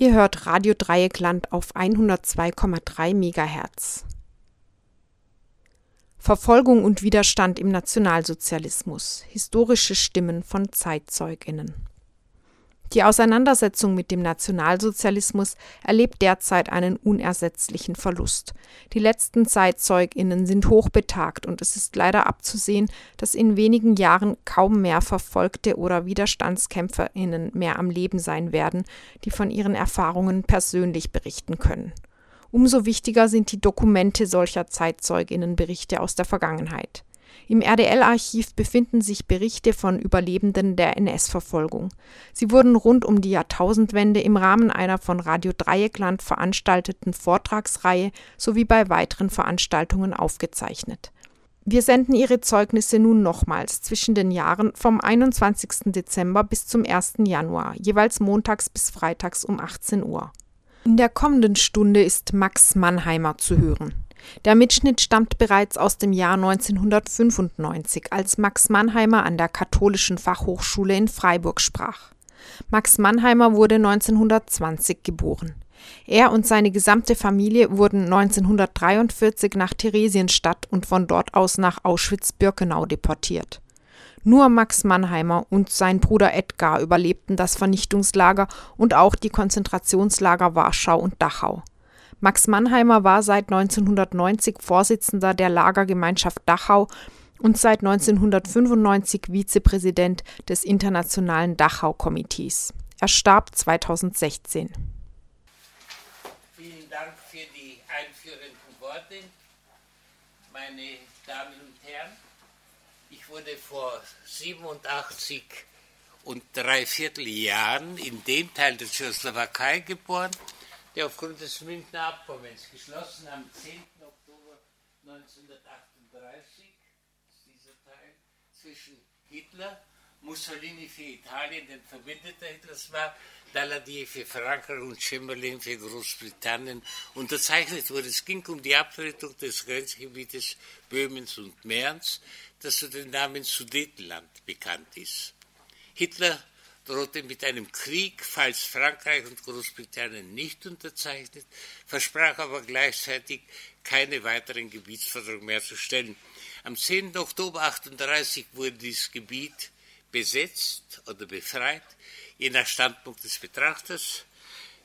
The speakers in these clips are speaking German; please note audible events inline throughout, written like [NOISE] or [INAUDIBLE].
Ihr hört Radio Dreieckland auf 102,3 MHz. Verfolgung und Widerstand im Nationalsozialismus. Historische Stimmen von Zeitzeuginnen. Die Auseinandersetzung mit dem Nationalsozialismus erlebt derzeit einen unersetzlichen Verlust. Die letzten Zeitzeuginnen sind hochbetagt und es ist leider abzusehen, dass in wenigen Jahren kaum mehr Verfolgte oder Widerstandskämpferinnen mehr am Leben sein werden, die von ihren Erfahrungen persönlich berichten können. Umso wichtiger sind die Dokumente solcher Zeitzeuginnenberichte aus der Vergangenheit. Im RDL-Archiv befinden sich Berichte von Überlebenden der NS-Verfolgung. Sie wurden rund um die Jahrtausendwende im Rahmen einer von Radio Dreieckland veranstalteten Vortragsreihe sowie bei weiteren Veranstaltungen aufgezeichnet. Wir senden Ihre Zeugnisse nun nochmals zwischen den Jahren vom 21. Dezember bis zum 1. Januar, jeweils montags bis freitags um 18 Uhr. In der kommenden Stunde ist Max Mannheimer zu hören. Der Mitschnitt stammt bereits aus dem Jahr 1995, als Max Mannheimer an der Katholischen Fachhochschule in Freiburg sprach. Max Mannheimer wurde 1920 geboren. Er und seine gesamte Familie wurden 1943 nach Theresienstadt und von dort aus nach Auschwitz-Birkenau deportiert. Nur Max Mannheimer und sein Bruder Edgar überlebten das Vernichtungslager und auch die Konzentrationslager Warschau und Dachau. Max Mannheimer war seit 1990 Vorsitzender der Lagergemeinschaft Dachau und seit 1995 Vizepräsident des Internationalen Dachau-Komitees. Er starb 2016. Vielen Dank für die einführenden Worte. Meine Damen und Herren, ich wurde vor 87 und dreiviertel Jahren in dem Teil der Tschechoslowakei geboren, der aufgrund des Münchner Abkommens geschlossen am 10. Oktober 1938 ist dieser Teil zwischen Hitler, Mussolini für Italien, den Verbündeter Hitlers war, Daladier für Frankreich und Chamberlain für Großbritannien unterzeichnet wurde. Es ging um die Abtretung des Grenzgebietes Böhmens und Mährens, das zu den Namen Sudetenland bekannt ist. Hitler drohte mit einem Krieg, falls Frankreich und Großbritannien nicht unterzeichnet, versprach aber gleichzeitig keine weiteren Gebietsforderungen mehr zu stellen. Am 10. Oktober 1938 wurde dieses Gebiet besetzt oder befreit, je nach Standpunkt des Betrachters.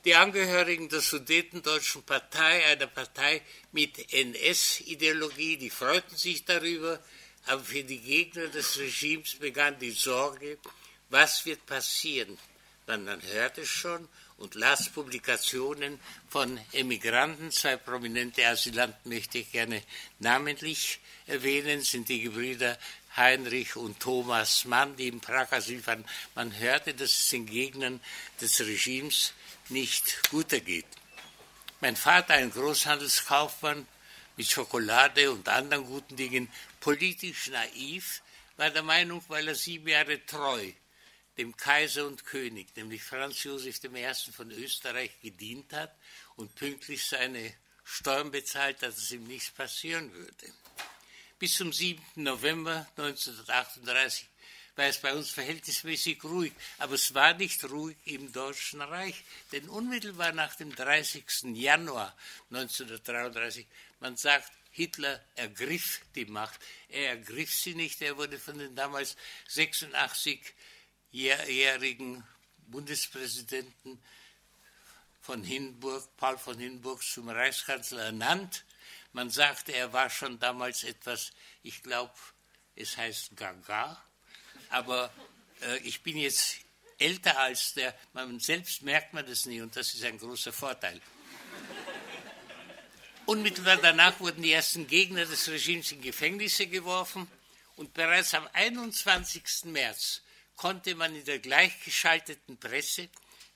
Die Angehörigen der Sudetendeutschen Partei, einer Partei mit NS-Ideologie, die freuten sich darüber, aber für die Gegner des Regimes begann die Sorge, was wird passieren? Man, man hört es schon und las Publikationen von Emigranten. Zwei prominente Asylanten möchte ich gerne namentlich erwähnen, sind die Gebrüder Heinrich und Thomas Mann, die in Prag Asyl fanden. Man hörte, dass es den Gegnern des Regimes nicht gut ergeht. Mein Vater, ein Großhandelskaufmann mit Schokolade und anderen guten Dingen, politisch naiv, war der Meinung, weil er sieben Jahre treu dem Kaiser und König, nämlich Franz Josef I. von Österreich, gedient hat und pünktlich seine Steuern bezahlt dass ihm nichts passieren würde. Bis zum 7. November 1938 war es bei uns verhältnismäßig ruhig, aber es war nicht ruhig im Deutschen Reich, denn unmittelbar nach dem 30. Januar 1933, man sagt, Hitler ergriff die Macht. Er ergriff sie nicht, er wurde von den damals 86 jährigen Bundespräsidenten von Hindenburg, Paul von Hindenburg, zum Reichskanzler ernannt. Man sagte, er war schon damals etwas, ich glaube, es heißt Gaga, aber äh, ich bin jetzt älter als der, man selbst merkt man das nie und das ist ein großer Vorteil. Unmittelbar danach wurden die ersten Gegner des Regimes in Gefängnisse geworfen und bereits am 21. März konnte man in der gleichgeschalteten Presse,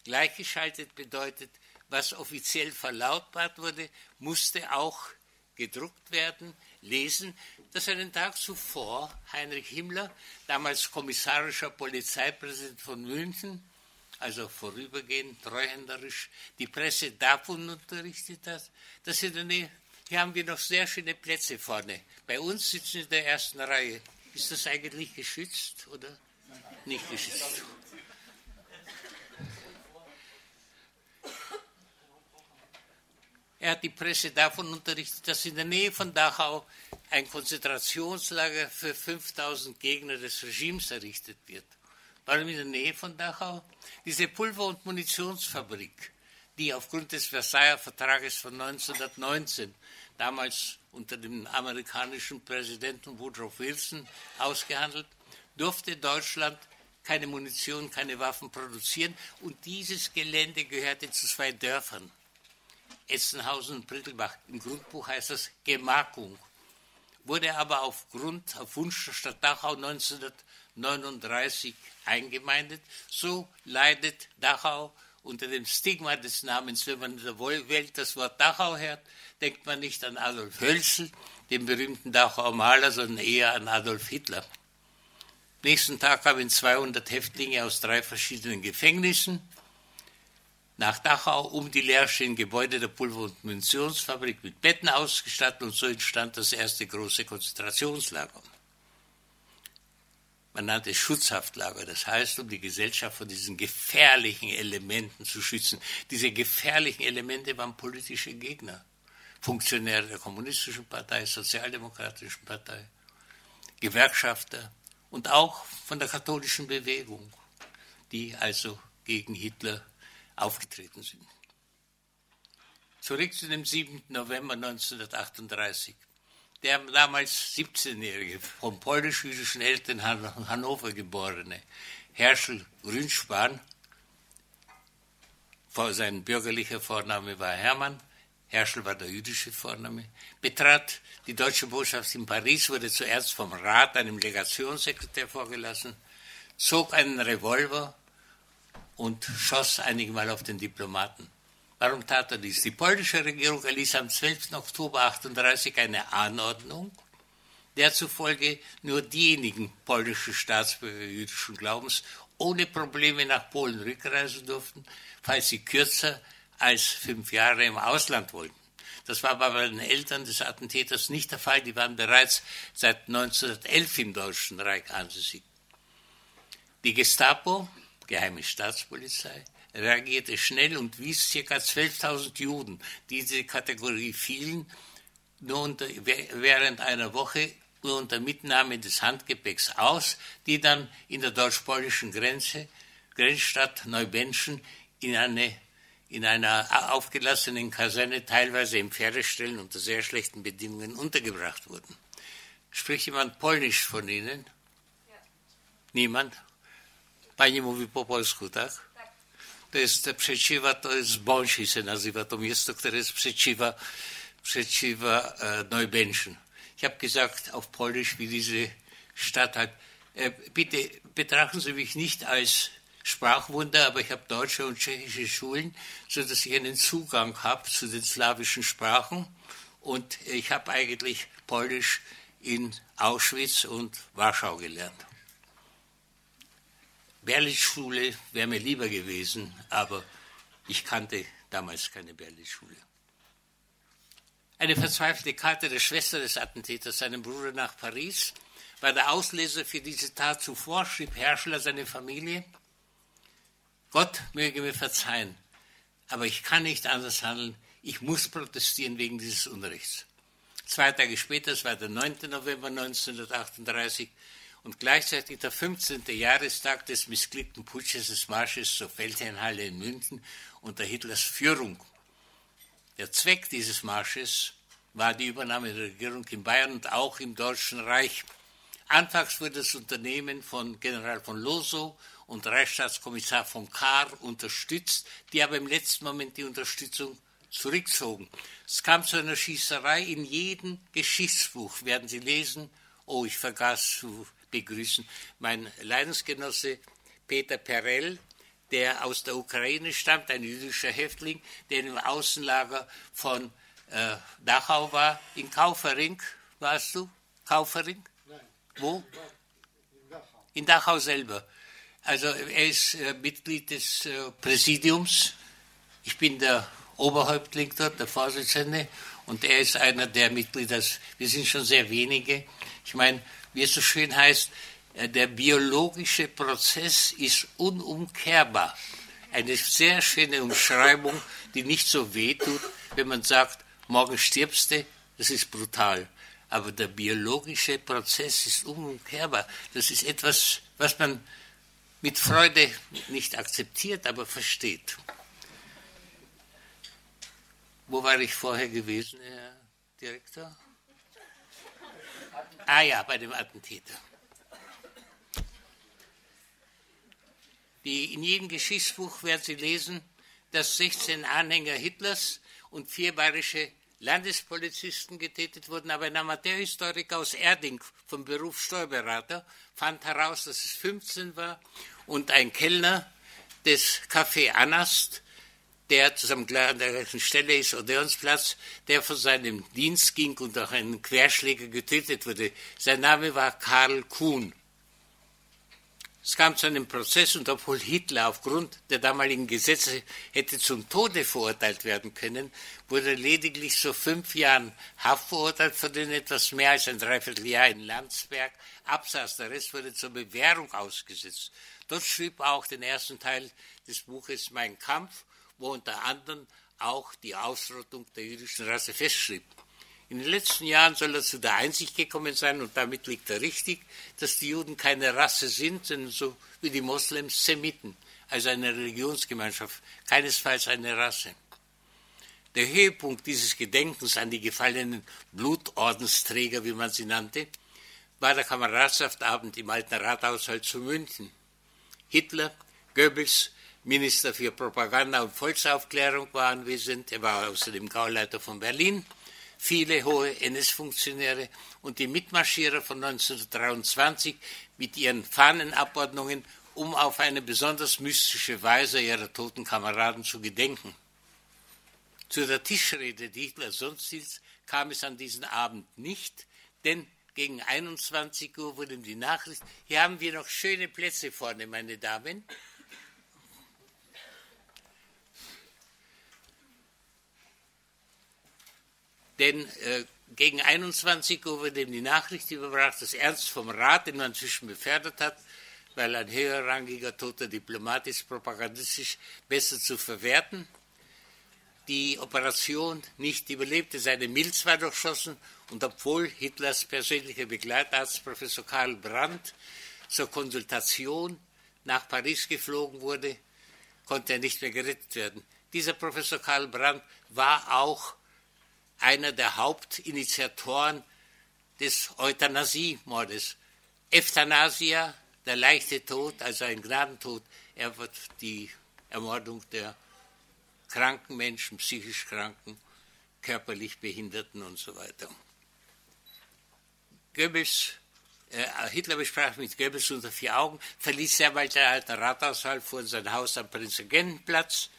gleichgeschaltet bedeutet, was offiziell verlautbart wurde, musste auch gedruckt werden, lesen, dass einen Tag zuvor Heinrich Himmler, damals kommissarischer Polizeipräsident von München, also vorübergehend treuhänderisch, die Presse davon unterrichtet hat, dass in der Nähe, hier haben wir noch sehr schöne Plätze vorne. Bei uns sitzen in der ersten Reihe. Ist das eigentlich geschützt, oder? Nicht geschützt. Er hat die Presse davon unterrichtet, dass in der Nähe von Dachau ein Konzentrationslager für 5000 Gegner des Regimes errichtet wird. Warum in der Nähe von Dachau? Diese Pulver- und Munitionsfabrik, die aufgrund des Versailler Vertrages von 1919 damals unter dem amerikanischen Präsidenten Woodrow Wilson ausgehandelt, durfte Deutschland keine Munition, keine Waffen produzieren. Und dieses Gelände gehörte zu zwei Dörfern, Essenhausen und Brittelbach. Im Grundbuch heißt das Gemarkung. Wurde aber aufgrund, auf Wunsch der Stadt Dachau 1939 eingemeindet. So leidet Dachau unter dem Stigma des Namens, wenn man in der Welt das Wort Dachau hört, denkt man nicht an Adolf Hölzel, den berühmten Dachauer Maler, sondern eher an Adolf Hitler. Nächsten Tag kamen 200 Häftlinge aus drei verschiedenen Gefängnissen nach Dachau, um die leerstehenden Gebäude der Pulver- und Munitionsfabrik mit Betten ausgestattet und so entstand das erste große Konzentrationslager. Man nannte es Schutzhaftlager, das heißt, um die Gesellschaft von diesen gefährlichen Elementen zu schützen. Diese gefährlichen Elemente waren politische Gegner. Funktionäre der Kommunistischen Partei, Sozialdemokratischen Partei, Gewerkschafter und auch von der katholischen Bewegung, die also gegen Hitler aufgetreten sind. Zurück zu dem 7. November 1938. Der damals 17-jährige, vom polnisch-jüdischen Eltern Hannover geborene Herschel Grünspan, sein bürgerlicher Vorname war Hermann, Herschel war der jüdische Vorname, betrat die deutsche Botschaft in Paris, wurde zuerst vom Rat, einem Legationssekretär, vorgelassen, zog einen Revolver und schoss einige Mal auf den Diplomaten. Warum tat er dies? Die polnische Regierung erließ am 12. Oktober 1938 eine Anordnung, der zufolge nur diejenigen polnischen Staatsbürger jüdischen Glaubens ohne Probleme nach Polen rückreisen durften, falls sie kürzer als fünf Jahre im Ausland wollten. Das war aber bei den Eltern des Attentäters nicht der Fall. Die waren bereits seit 1911 im Deutschen Reich ansässig. Die Gestapo, geheime Staatspolizei, reagierte schnell und wies ca. 12.000 Juden, die in diese Kategorie fielen, nur unter, während einer Woche nur unter Mitnahme des Handgepäcks aus, die dann in der deutsch-polnischen Grenze, Grenzstadt Neubenschen, in eine in einer aufgelassenen Kaserne, teilweise im Pferdestellen unter sehr schlechten Bedingungen untergebracht wurden. Spricht jemand Polnisch von Ihnen? Ja. Niemand? Pani mówi po polsku, tak? To jest przeciwa, to jest Bąsi się nazywa to miasto, które jest przeciwa, przeciwa e, Neubenschen. Ich habe gesagt auf Polnisch, wie diese Stadt hat. Äh, bitte betrachten Sie mich nicht als Sprachwunder, aber ich habe deutsche und tschechische Schulen, sodass ich einen Zugang habe zu den slawischen Sprachen. Und ich habe eigentlich Polnisch in Auschwitz und Warschau gelernt. Berlitz-Schule wäre mir lieber gewesen, aber ich kannte damals keine Berlitz-Schule. Eine verzweifelte Karte der Schwester des Attentäters, seinem Bruder nach Paris, war der Auslöser für diese Tat. Zuvor schrieb Herschler seine Familie, Gott möge mir verzeihen, aber ich kann nicht anders handeln. Ich muss protestieren wegen dieses Unrechts. Zwei Tage später, es war der 9. November 1938 und gleichzeitig der 15. Jahrestag des missglückten Putsches des Marsches zur Feldherrnhalle in München unter Hitlers Führung. Der Zweck dieses Marsches war die Übernahme der Regierung in Bayern und auch im Deutschen Reich. Anfangs wurde das Unternehmen von General von Losow und Reichsstaatskommissar von Kahr unterstützt, die aber im letzten Moment die Unterstützung zurückzogen. Es kam zu einer Schießerei. In jedem Geschichtsbuch werden Sie lesen, oh, ich vergaß zu begrüßen, mein Leidensgenosse Peter Perel, der aus der Ukraine stammt, ein jüdischer Häftling, der im Außenlager von äh, Dachau war, in Kaufering, warst du? Kaufering? Nein. Wo? In Dachau. In Dachau selber. Also er ist äh, Mitglied des äh, Präsidiums. Ich bin der Oberhäuptling dort, der Vorsitzende, und er ist einer der Mitglieder. Wir sind schon sehr wenige. Ich meine, wie es so schön heißt, äh, der biologische Prozess ist unumkehrbar. Eine sehr schöne Umschreibung, die nicht so wehtut, wenn man sagt, morgen stirbst du, das ist brutal. Aber der biologische Prozess ist unumkehrbar. Das ist etwas, was man mit Freude nicht akzeptiert, aber versteht. Wo war ich vorher gewesen, Herr Direktor? Ah ja, bei dem Attentäter. Die, in jedem Geschichtsbuch werden Sie lesen, dass 16 Anhänger Hitlers und vier bayerische Landespolizisten getätigt wurden, aber ein Amateurhistoriker aus Erding vom Beruf Steuerberater fand heraus, dass es 15 war und ein Kellner des Café Anast, der zusammen an der gleichen Stelle ist, Odeonsplatz, der von seinem Dienst ging und durch einen Querschläger getötet wurde. Sein Name war Karl Kuhn. Es kam zu einem Prozess und obwohl Hitler aufgrund der damaligen Gesetze hätte zum Tode verurteilt werden können, wurde lediglich zu fünf Jahren Haft verurteilt, von denen etwas mehr als ein Dreivierteljahr in Landsberg absaß. Der Rest wurde zur Bewährung ausgesetzt. Dort schrieb er auch den ersten Teil des Buches Mein Kampf, wo unter anderem auch die Ausrottung der jüdischen Rasse festschrieb. In den letzten Jahren soll er zu der Einsicht gekommen sein, und damit liegt er richtig, dass die Juden keine Rasse sind, sondern so wie die Moslems Semiten, also eine Religionsgemeinschaft, keinesfalls eine Rasse. Der Höhepunkt dieses Gedenkens an die gefallenen Blutordensträger, wie man sie nannte, war der Kameradschaft-Abend im alten Rathaushalt zu München. Hitler, Goebbels, Minister für Propaganda und Volksaufklärung war anwesend, er war außerdem Gauleiter von Berlin viele hohe NS-Funktionäre und die Mitmarschierer von 1923 mit ihren Fahnenabordnungen, um auf eine besonders mystische Weise ihrer toten Kameraden zu gedenken. Zu der Tischrede, die Hitler sonst hielt, kam es an diesem Abend nicht, denn gegen 21 Uhr wurde ihm die Nachricht, hier haben wir noch schöne Plätze vorne, meine Damen. Denn äh, gegen 21 Uhr wurde ihm die Nachricht überbracht, dass Ernst vom Rat, den man inzwischen befördert hat, weil ein höherrangiger toter Diplomat ist, propagandistisch besser zu verwerten, die Operation nicht überlebte. Seine Milz war durchschossen und obwohl Hitlers persönlicher Begleitarzt Professor Karl Brandt zur Konsultation nach Paris geflogen wurde, konnte er nicht mehr gerettet werden. Dieser Professor Karl Brandt war auch einer der Hauptinitiatoren des Euthanasiemordes. Euthanasia, der leichte Tod, also ein Gnadentod, er wird die Ermordung der kranken Menschen, psychisch Kranken, körperlich Behinderten und so weiter. Goebbels, äh, Hitler besprach mit Goebbels unter vier Augen, verließ sehr bald den alten Rathaushalt, fuhr in sein Haus am Prinzregentenplatz,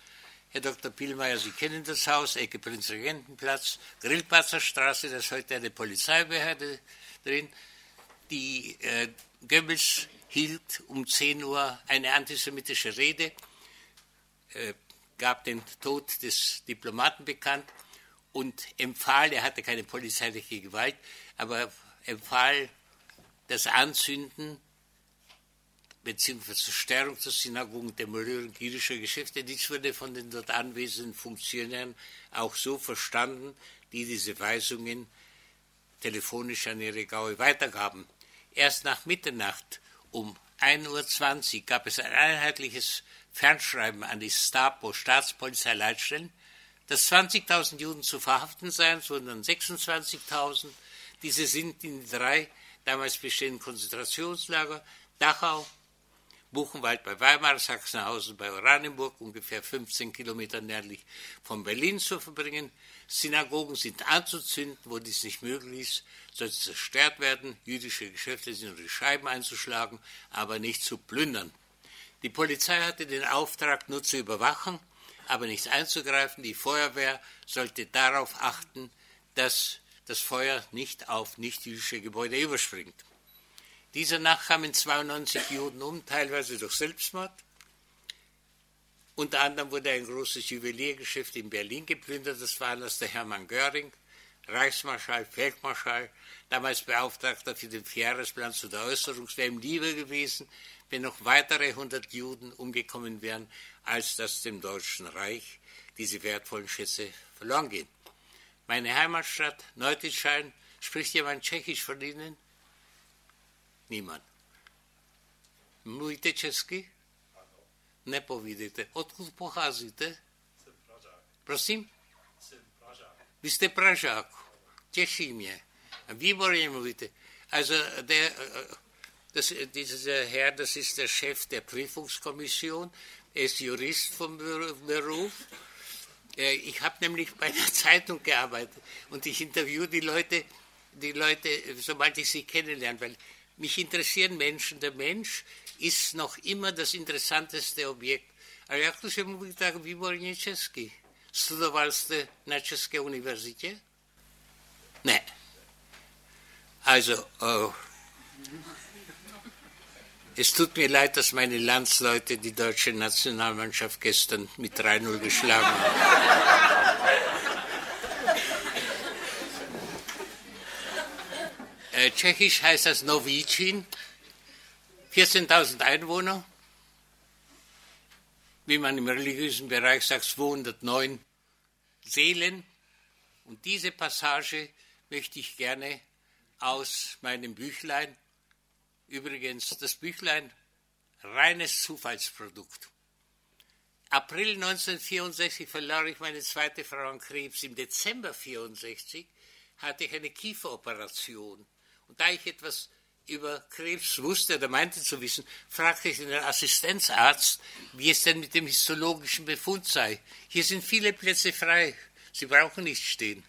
Herr Dr. Pielmeier, Sie kennen das Haus, Ecke Prinzregentenplatz, Grillplatzer Straße, da ist heute eine Polizeibehörde drin. Die äh, Goebbels hielt um 10 Uhr eine antisemitische Rede, äh, gab den Tod des Diplomaten bekannt und empfahl, er hatte keine polizeiliche Gewalt, aber empfahl das Anzünden beziehungsweise Zerstörung der Synagogen, Demolierung jüdischer Geschäfte. Dies wurde von den dort anwesenden Funktionären auch so verstanden, die diese Weisungen telefonisch an ihre Gaue weitergaben. Erst nach Mitternacht um 1.20 Uhr gab es ein einheitliches Fernschreiben an die Stapo, Staatspolizeileitstellen, dass 20.000 Juden zu verhaften seien, sondern 26.000. Diese sind in drei damals bestehenden Konzentrationslager, Dachau, Buchenwald bei Weimar, Sachsenhausen bei Oranienburg, ungefähr 15 Kilometer nördlich von Berlin zu verbringen. Synagogen sind anzuzünden, wo dies nicht möglich ist, soll zerstört werden. Jüdische Geschäfte sind unter die Scheiben einzuschlagen, aber nicht zu plündern. Die Polizei hatte den Auftrag, nur zu überwachen, aber nicht einzugreifen. Die Feuerwehr sollte darauf achten, dass das Feuer nicht auf nichtjüdische Gebäude überspringt. Dieser Nacht kamen 92 Juden um, teilweise durch Selbstmord. Unter anderem wurde ein großes Juweliergeschäft in Berlin geplündert. Das war das der Hermann Göring, Reichsmarschall, Feldmarschall, damals Beauftragter für den Vierjahresplan zu der Äußerung. Es wäre ihm lieber gewesen, wenn noch weitere 100 Juden umgekommen wären, als dass dem Deutschen Reich diese wertvollen Schätze verloren gehen. Meine Heimatstadt Neutitschein, spricht jemand Tschechisch von Ihnen? Niemand. Mluvíte česky? Nepovídejte. Odkud pocházíte? Jsem Pražák. Prosím? Jsem Pražák. Vy jste Pražák. Těší mě. Výborně mluvíte. Also der, das, dieser Herr, das ist der Chef der Prüfungskommission. Er ist Jurist vom Beruf. Ich habe nämlich bei einer Zeitung gearbeitet und ich interviewe die Leute, die Leute, sobald ich sie kennenlerne, weil mich interessieren Menschen. Der Mensch ist noch immer das interessanteste objekt. A jak to się mówi tak výborně česky? Studoval jste na České univerzitě? Ne. Also, oh, es tut mir leid, dass meine Landsleute die deutsche Nationalmannschaft gestern mit 3-0 geschlagen haben. Äh, Tschechisch heißt das Novicin, 14.000 Einwohner, wie man im religiösen Bereich sagt, 209 Seelen. Und diese Passage möchte ich gerne aus meinem Büchlein, übrigens das Büchlein, reines Zufallsprodukt. April 1964 verlor ich meine zweite Frau an Krebs. Im Dezember 1964 hatte ich eine Kieferoperation. Und da ich etwas über Krebs wusste oder meinte zu wissen, fragte ich den Assistenzarzt, wie es denn mit dem histologischen Befund sei. Hier sind viele Plätze frei. Sie brauchen nicht stehen.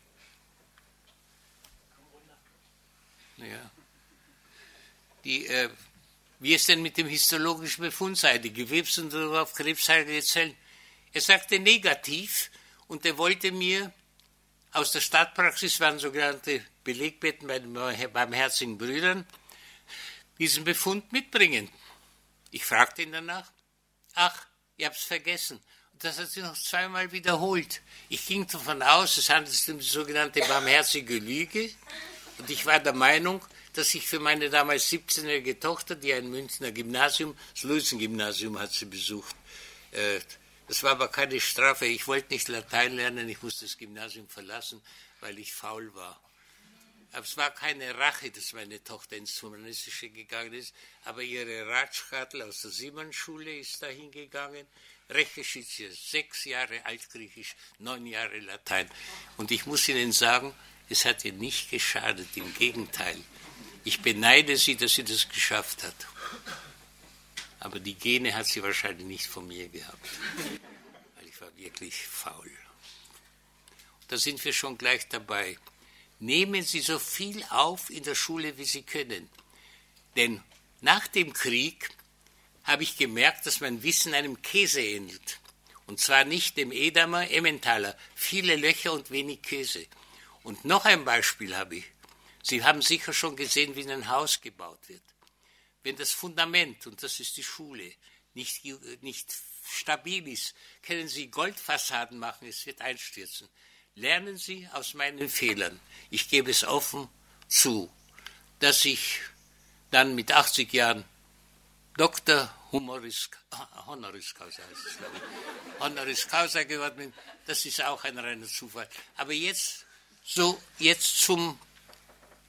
Ja. Die, äh, wie es denn mit dem histologischen Befund sei, die Gewebsuntersuchung auf krebsheilige Zellen. Er sagte negativ und er wollte mir aus der Stadtpraxis, waren sogenannte Belegbetten bei den barmherzigen Brüdern, diesen Befund mitbringen. Ich fragte ihn danach. Ach, ihr habt's vergessen. Und das hat sie noch zweimal wiederholt. Ich ging davon aus, es handelt sich um die sogenannte barmherzige Lüge. Und ich war der Meinung, dass ich für meine damals 17-jährige Tochter, die ein Münchner Gymnasium, das Luisen-Gymnasium hat sie besucht, äh, das war aber keine Strafe. Ich wollte nicht Latein lernen, ich musste das Gymnasium verlassen, weil ich faul war. Aber es war keine Rache, dass meine Tochter ins Humanistische gegangen ist, aber ihre Ratschkattel aus der Siemens-Schule ist dahin gegangen. Rechtsgeschichte, sechs Jahre Altgriechisch, neun Jahre Latein. Und ich muss Ihnen sagen, es hat ihr nicht geschadet, im Gegenteil. Ich beneide sie, dass sie das geschafft hat. Aber die Gene hat sie wahrscheinlich nicht von mir gehabt, weil ich war wirklich faul. Da sind wir schon gleich dabei. Nehmen Sie so viel auf in der Schule, wie Sie können. Denn nach dem Krieg habe ich gemerkt, dass mein Wissen einem Käse ähnelt. Und zwar nicht dem Edamer, Emmentaler. Viele Löcher und wenig Käse. Und noch ein Beispiel habe ich. Sie haben sicher schon gesehen, wie ein Haus gebaut wird. Wenn das Fundament, und das ist die Schule, nicht, nicht stabil ist, können Sie Goldfassaden machen, es wird einstürzen. Lernen Sie aus meinen Fehlern. Ich gebe es offen zu, dass ich dann mit 80 Jahren Dr. Humoris, Honoris Causa heißt es, glaube ich, Honoris Causa geworden bin. Das ist auch ein reiner Zufall. Aber jetzt, so, jetzt zum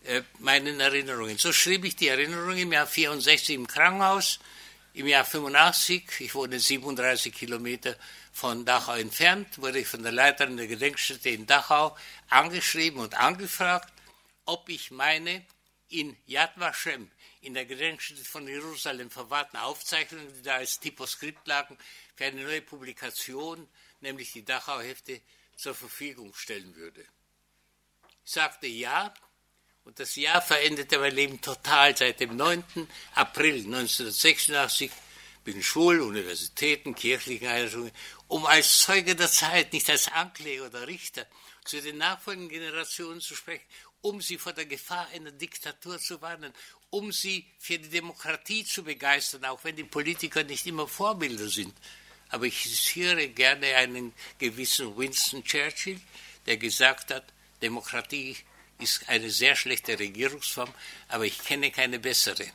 äh, meinen Erinnerungen. So schrieb ich die Erinnerungen im Jahr 64 im Krankenhaus, im Jahr 85, ich wohne 37 Kilometer von Dachau entfernt, wurde ich von der Leiterin der Gedenkstätte in Dachau angeschrieben und angefragt, ob ich meine in Yad Vashem, in der Gedenkstätte von Jerusalem verwahrten Aufzeichnungen, die da als Typoskript lagen, für eine neue Publikation, nämlich die Dachau-Hefte, zur Verfügung stellen würde. Ich sagte ja, und das Jahr veränderte mein Leben total. Seit dem 9. April 1986 bin schwul, Universitäten, kirchlichen Einrichtungen, um als Zeuge der Zeit, nicht als Ankläger oder Richter, zu den nachfolgenden Generationen zu sprechen, um sie vor der Gefahr einer Diktatur zu warnen, um sie für die Demokratie zu begeistern, auch wenn die Politiker nicht immer Vorbilder sind. Aber ich zitiere gerne einen gewissen Winston Churchill, der gesagt hat, Demokratie ist eine sehr schlechte Regierungsform, aber ich kenne keine bessere.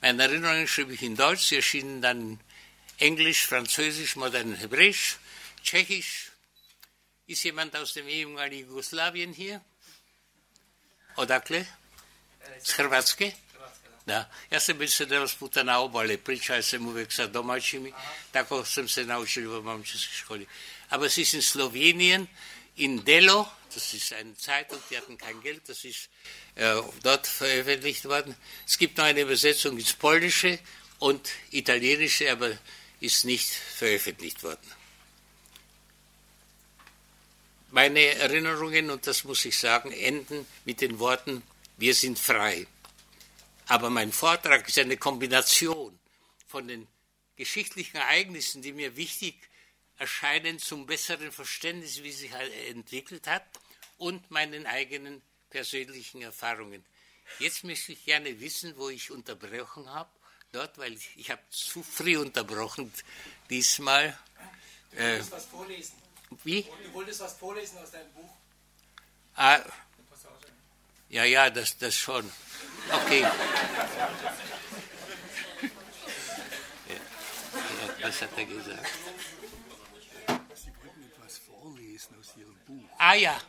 Meine Erinnerungen schrieb ich in Deutsch, sie erschienen dann Englisch, Französisch, modern Hebräisch, Tschechisch. Ist jemand aus dem ehemaligen Jugoslawien hier? Odakle? Z Hrvatske? Da. Ja sam već se danas puta na obale, pričao sam uvek sa domaćimi, tako sam se naučil v mamčevskoj školi. Aber es ist in Slowenien, in Delo, das ist eine Zeitung, die hatten kein Geld, das ist äh, dort veröffentlicht worden. Es gibt noch eine Übersetzung ins Polnische und Italienische, aber ist nicht veröffentlicht worden. Meine Erinnerungen, und das muss ich sagen, enden mit den Worten, wir sind frei. Aber mein Vortrag ist eine Kombination von den geschichtlichen Ereignissen, die mir wichtig erscheinen zum besseren Verständnis, wie sich entwickelt hat, und meinen eigenen persönlichen Erfahrungen. Jetzt möchte ich gerne wissen, wo ich unterbrochen habe. Dort, weil ich, ich habe zu früh unterbrochen diesmal. Du wolltest äh, was vorlesen. Wie? Du wolltest was vorlesen aus deinem Buch. Ah, ja, ja, das, das schon. Okay. [LAUGHS] Was hat er gesagt? Sie wollten etwas vorlesen aus Ihrem Buch. Ah ja.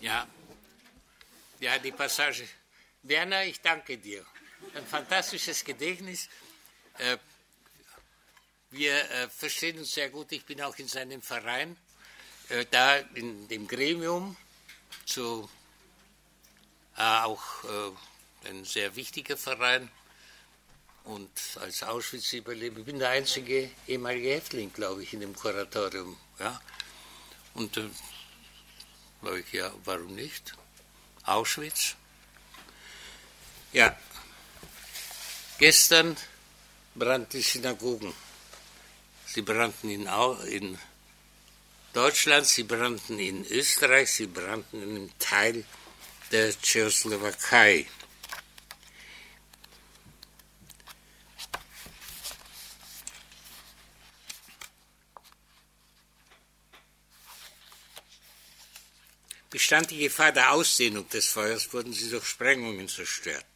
Ja. Ja, die Passage. Werner, ich danke dir. Ein fantastisches Gedächtnis. Äh, wir äh, verstehen uns sehr gut. Ich bin auch in seinem Verein, äh, da in dem Gremium zu auch ein sehr wichtiger Verein und als Auschwitz-Überlebender. Ich bin der einzige ehemalige Häftling, glaube ich, in dem Kuratorium. Ja? Und war ich, ja, warum nicht? Auschwitz. Ja, gestern brannten die Synagogen. Sie brannten in, in Deutschland, sie brannten in Österreich, sie brannten in einem Teil der Tschechoslowakei. Bestand die Gefahr der Ausdehnung des Feuers, wurden sie durch Sprengungen zerstört.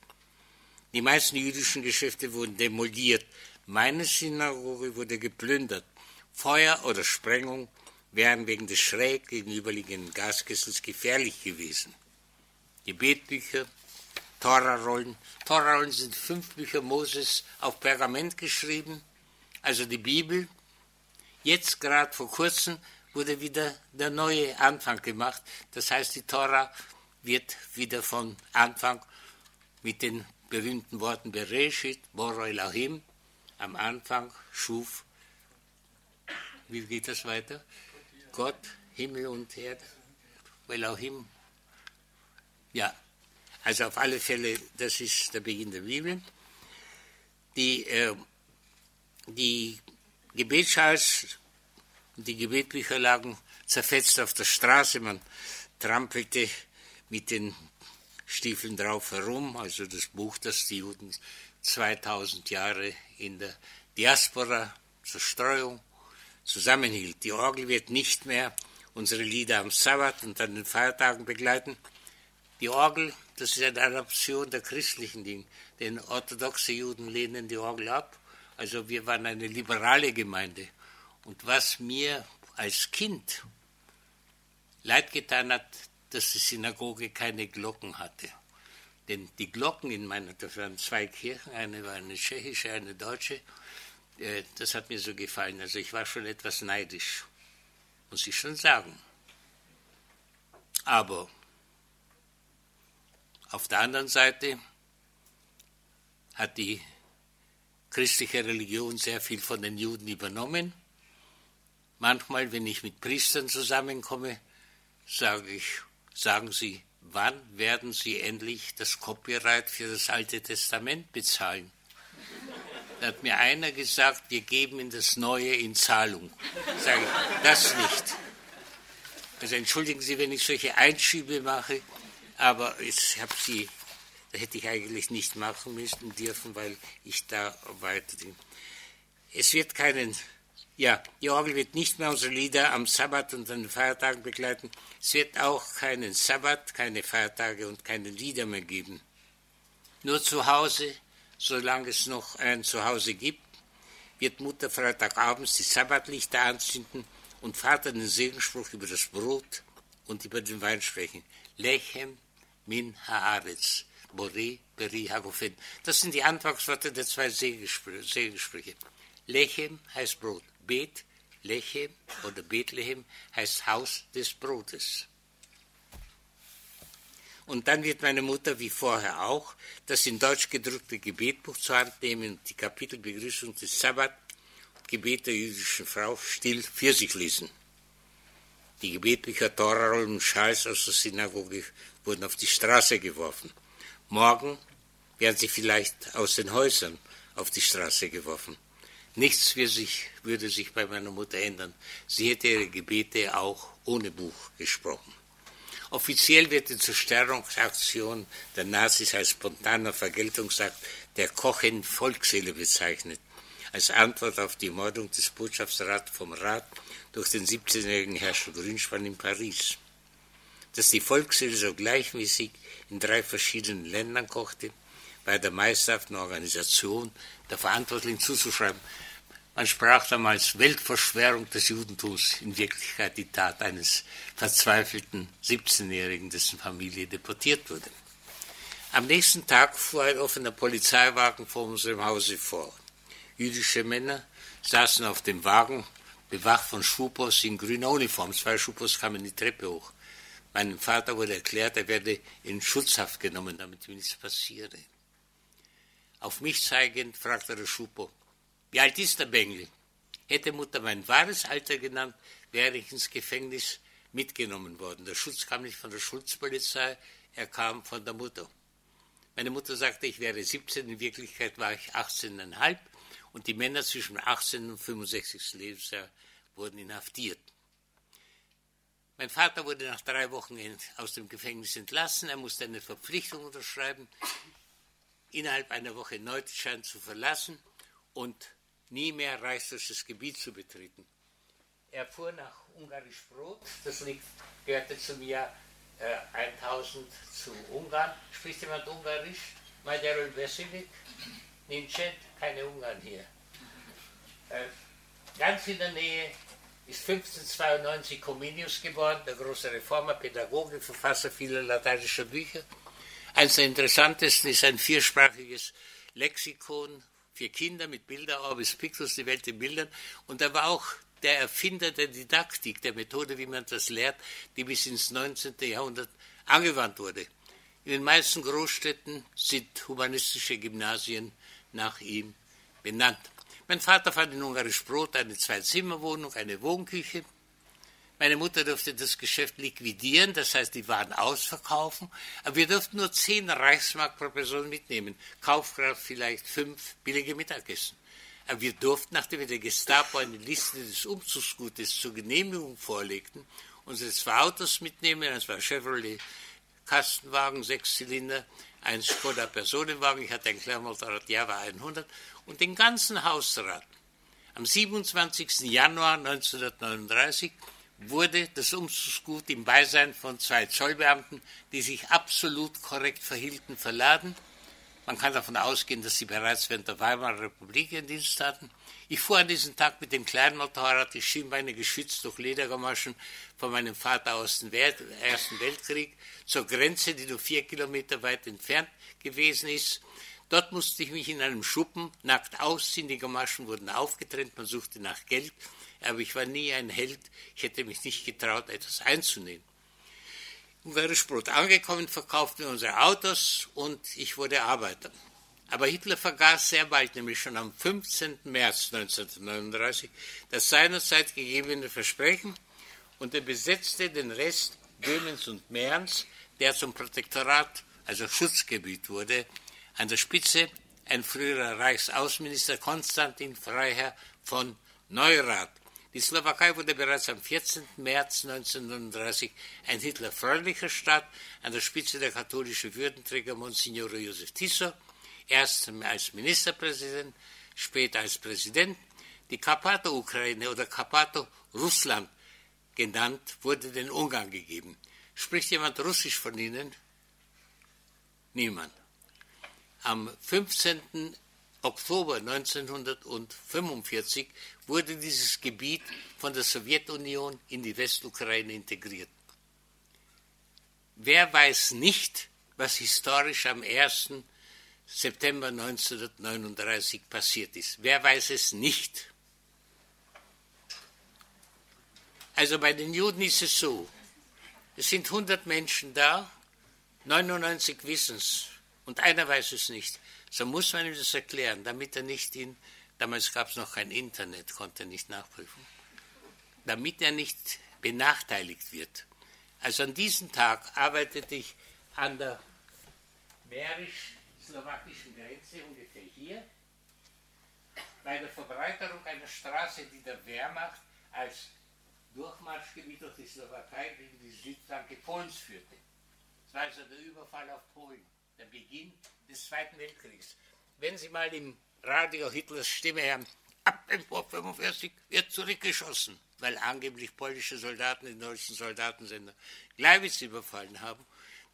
Die meisten jüdischen Geschäfte wurden demoliert. Meine Synagoge wurde geplündert. Feuer oder Sprengung wären wegen des schräg gegenüberliegenden Gaskessels gefährlich gewesen. Gebetbücher, Torarollen. Torarollen sind fünf Bücher Moses auf Pergament geschrieben, also die Bibel. Jetzt gerade vor kurzem wurde wieder der neue Anfang gemacht. Das heißt, die Tora wird wieder von Anfang mit den berühmten Worten Bereshit, Boro Elohim, am Anfang schuf. Wie geht das weiter? Gott, Himmel und Erde, Elohim. Ja, also auf alle Fälle, das ist der Beginn der Bibel. Die, äh, die Gebetsschals die Gebetbücher lagen zerfetzt auf der Straße. Man trampelte mit den Stiefeln drauf herum. Also das Buch, das die Juden 2000 Jahre in der Diaspora zur Streuung zusammenhielt. Die Orgel wird nicht mehr unsere Lieder am Sabbat und an den Feiertagen begleiten. Die Orgel, das ist eine Adaption der christlichen Dinge, denn orthodoxe Juden lehnen die Orgel ab. Also wir waren eine liberale Gemeinde. Und was mir als Kind leid getan hat, dass die Synagoge keine Glocken hatte. Denn die Glocken in meiner, das waren zwei Kirchen, eine war eine tschechische, eine deutsche, äh, das hat mir so gefallen. Also ich war schon etwas neidisch, muss ich schon sagen. Aber auf der anderen Seite hat die christliche Religion sehr viel von den Juden übernommen Manchmal, wenn ich mit Priestern zusammenkomme, sage ich, sagen sie, wann werden sie endlich das Copyright für das Alte Testament bezahlen? Da hat mir einer gesagt, wir geben in das Neue in Zahlung. Sage ich, das nicht. Also entschuldigen Sie, wenn ich solche Einschübe mache, aber ich habe sie, da hätte ich eigentlich nicht machen müssen dürfen, weil ich da weiter. Es wird keinen ja, die Orgel wird nicht mehr unsere Lieder am Sabbat und an den Feiertagen begleiten. Es wird auch keinen Sabbat, keine Feiertage und keine Lieder mehr geben. Nur zu Hause, solange es noch ein Zuhause gibt, wird Mutter Freitagabends die Sabbatlichter anzünden und Vater den Segensspruch über das Brot und über den Wein sprechen. Lechem min haaretz, Bore Beri Hagofen. Das sind die Anfangsworte der zwei Segensprüche. Lechem heißt Brot. Bet, Lechem oder Bethlehem heißt Haus des Brotes. Und dann wird meine Mutter, wie vorher auch, das in Deutsch gedruckte Gebetbuch zur Hand nehmen und die Kapitelbegrüßung des Sabbat, Gebet der jüdischen Frau, still für sich lesen. Die Gebetbücher Torarollen und Schals aus der Synagoge wurden auf die Straße geworfen. Morgen werden sie vielleicht aus den Häusern auf die Straße geworfen. Nichts sich, würde sich bei meiner Mutter ändern. Sie hätte ihre Gebete auch ohne Buch gesprochen. Offiziell wird die Zerstörungsaktion der Nazis als spontaner Vergeltungsakt der Kochen Volksseele bezeichnet, als Antwort auf die Mordung des Botschaftsrats vom Rat durch den 17-jährigen Herrscher Grünspan in Paris. Dass die Volksseele so gleichmäßig in drei verschiedenen Ländern kochte, bei der meisterhaften Organisation der Verantwortlichen zuzuschreiben. Man sprach damals Weltverschwörung des Judentums, in Wirklichkeit die Tat eines verzweifelten 17-Jährigen, dessen Familie deportiert wurde. Am nächsten Tag fuhr ein offener Polizeiwagen vor unserem Hause vor. Jüdische Männer saßen auf dem Wagen, bewacht von Schupos in grüner Uniform. Zwei Schupos kamen die Treppe hoch. Meinem Vater wurde erklärt, er werde in Schutzhaft genommen, damit ihm nichts passiere. Auf mich zeigend fragte der Schupo, wie alt ist der Bengel? Hätte Mutter mein wahres Alter genannt, wäre ich ins Gefängnis mitgenommen worden. Der Schutz kam nicht von der Schutzpolizei, er kam von der Mutter. Meine Mutter sagte, ich wäre 17, in Wirklichkeit war ich 18,5 und die Männer zwischen 18 und 65 Lebensjahr wurden inhaftiert. Mein Vater wurde nach drei Wochen aus dem Gefängnis entlassen. Er musste eine Verpflichtung unterschreiben, innerhalb einer Woche Neutschein zu verlassen und nie mehr reichsdeutsches Gebiet zu betreten. Er fuhr nach Ungarisch Brot, das liegt, gehörte zum Jahr äh, 1000 zu Ungarn. Spricht jemand Ungarisch? Magyarul Vesilik? Nincet? Keine Ungarn hier. Äh, ganz in der Nähe ist 1592 Comenius geboren, der große Reformer, Pädagoge, Verfasser vieler lateinischer Bücher. Eines der interessantesten ist ein viersprachiges Lexikon für Kinder mit Bilder, Orbis Pictus, die Welt in Bildern. Und er war auch der Erfinder der Didaktik, der Methode, wie man das lehrt, die bis ins 19. Jahrhundert angewandt wurde. In den meisten Großstädten sind humanistische Gymnasien nach ihm benannt. Mein Vater fand in Ungarisch Brot eine Zwei-Zimmer-Wohnung, eine Wohnküche. Meine Mutter durfte das Geschäft liquidieren, das heißt die Waren ausverkaufen, aber wir durften nur zehn Reichsmark pro Person mitnehmen, Kaufkraft vielleicht fünf billige Mittagessen. Aber wir durften, nachdem wir der Gestapo eine Liste des Umzugsgutes zur Genehmigung vorlegten, unsere zwei Autos mitnehmen, das war Chevrolet Kastenwagen, sechs Zylinder, ein Skoda Personenwagen, ich hatte ein Kleinmotorrad Java 100 und den ganzen Hausrat. Am 27. Januar 1939 wurde das Umzugsgut im Beisein von zwei Zollbeamten, die sich absolut korrekt verhielten, verladen. Man kann davon ausgehen, dass sie bereits während der Weimarer Republik ihren Dienst hatten. Ich fuhr an diesem Tag mit dem kleinen Motorrad, die Schienbeine geschützt durch Ledergamaschen von meinem Vater aus dem Ersten Weltkrieg zur Grenze, die nur vier Kilometer weit entfernt gewesen ist. Dort musste ich mich in einem Schuppen nackt ausziehen, die Gamaschen wurden aufgetrennt, man suchte nach Geld aber ich war nie ein Held, ich hätte mich nicht getraut, etwas einzunehmen. Ungarisch Brot angekommen, verkauften wir unsere Autos und ich wurde Arbeiter. Aber Hitler vergaß sehr bald, nämlich schon am 15. März 1939, das seinerzeit gegebene Versprechen und er besetzte den Rest Böhmens und Mährens, der zum Protektorat, also Schutzgebiet wurde, an der Spitze ein früherer Reichsaußenminister Konstantin Freiherr von Neurath. Die Slowakei wurde bereits am 14. März 1939 ein hitlerfreundlicher Staat, an der Spitze der katholische Würdenträger Monsignore Josef Tiso, erst als Ministerpräsident, später als Präsident. Die Karpato-Ukraine oder Karpato-Russland genannt, wurde den Ungarn gegeben. Spricht jemand Russisch von Ihnen? Niemand. Am 15. Oktober 1945 wurde dieses Gebiet von der Sowjetunion in die Westukraine integriert. Wer weiß nicht, was historisch am 1. September 1939 passiert ist? Wer weiß es nicht? Also bei den Juden ist es so, es sind 100 Menschen da, 99 wissen es und einer weiß es nicht. So muss man ihm das erklären, damit er nicht in, damals gab es noch kein Internet, konnte er nicht nachprüfen, damit er nicht benachteiligt wird. Also an diesem Tag arbeitete ich an der mährisch-slowakischen Grenze, ungefähr hier, bei der Verbreiterung einer Straße, die der Wehrmacht als Durchmarschgebiet durch die Slowakei gegen die Südflanke Polens führte. Das war also der Überfall auf Polen, der Beginn des Zweiten Weltkriegs. Wenn Sie mal im Radio Hitlers Stimme hören, ab Entwurf 45 wird zurückgeschossen, weil angeblich polnische Soldaten den deutschen Soldatensender Gleiwitz überfallen haben,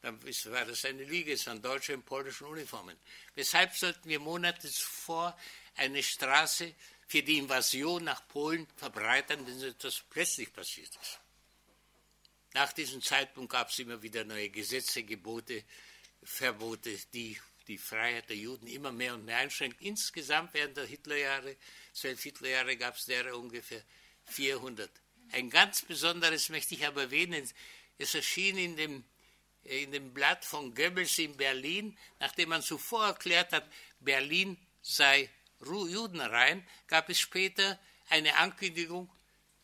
dann war das eine Lüge, es waren Deutsche in polnischen Uniformen. Weshalb sollten wir Monate zuvor eine Straße für die Invasion nach Polen verbreitern, wenn etwas plötzlich passiert ist? Nach diesem Zeitpunkt gab es immer wieder neue Gesetze, Gebote, Verbote, die die Freiheit der Juden immer mehr und mehr einschränken. Insgesamt während der Hitlerjahre, zwölf Hitlerjahre, gab es derer ungefähr 400. Ein ganz besonderes möchte ich aber erwähnen. Es erschien in dem, in dem Blatt von Goebbels in Berlin, nachdem man zuvor erklärt hat, Berlin sei Judenrein, gab es später eine Ankündigung,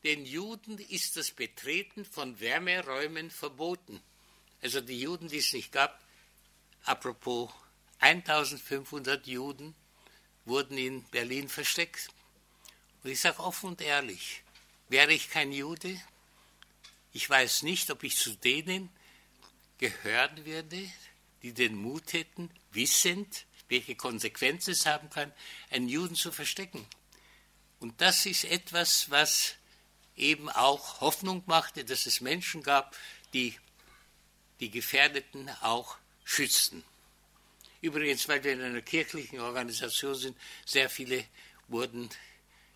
den Juden ist das Betreten von Wärmeräumen verboten. Also die Juden, die es nicht gab, apropos 1500 Juden wurden in Berlin versteckt. Und ich sage offen und ehrlich, wäre ich kein Jude, ich weiß nicht, ob ich zu denen gehören würde, die den Mut hätten, wissend, welche Konsequenzen es haben kann, einen Juden zu verstecken. Und das ist etwas, was eben auch Hoffnung machte, dass es Menschen gab, die die Gefährdeten auch schützten. Übrigens, weil wir in einer kirchlichen Organisation sind, sehr viele wurden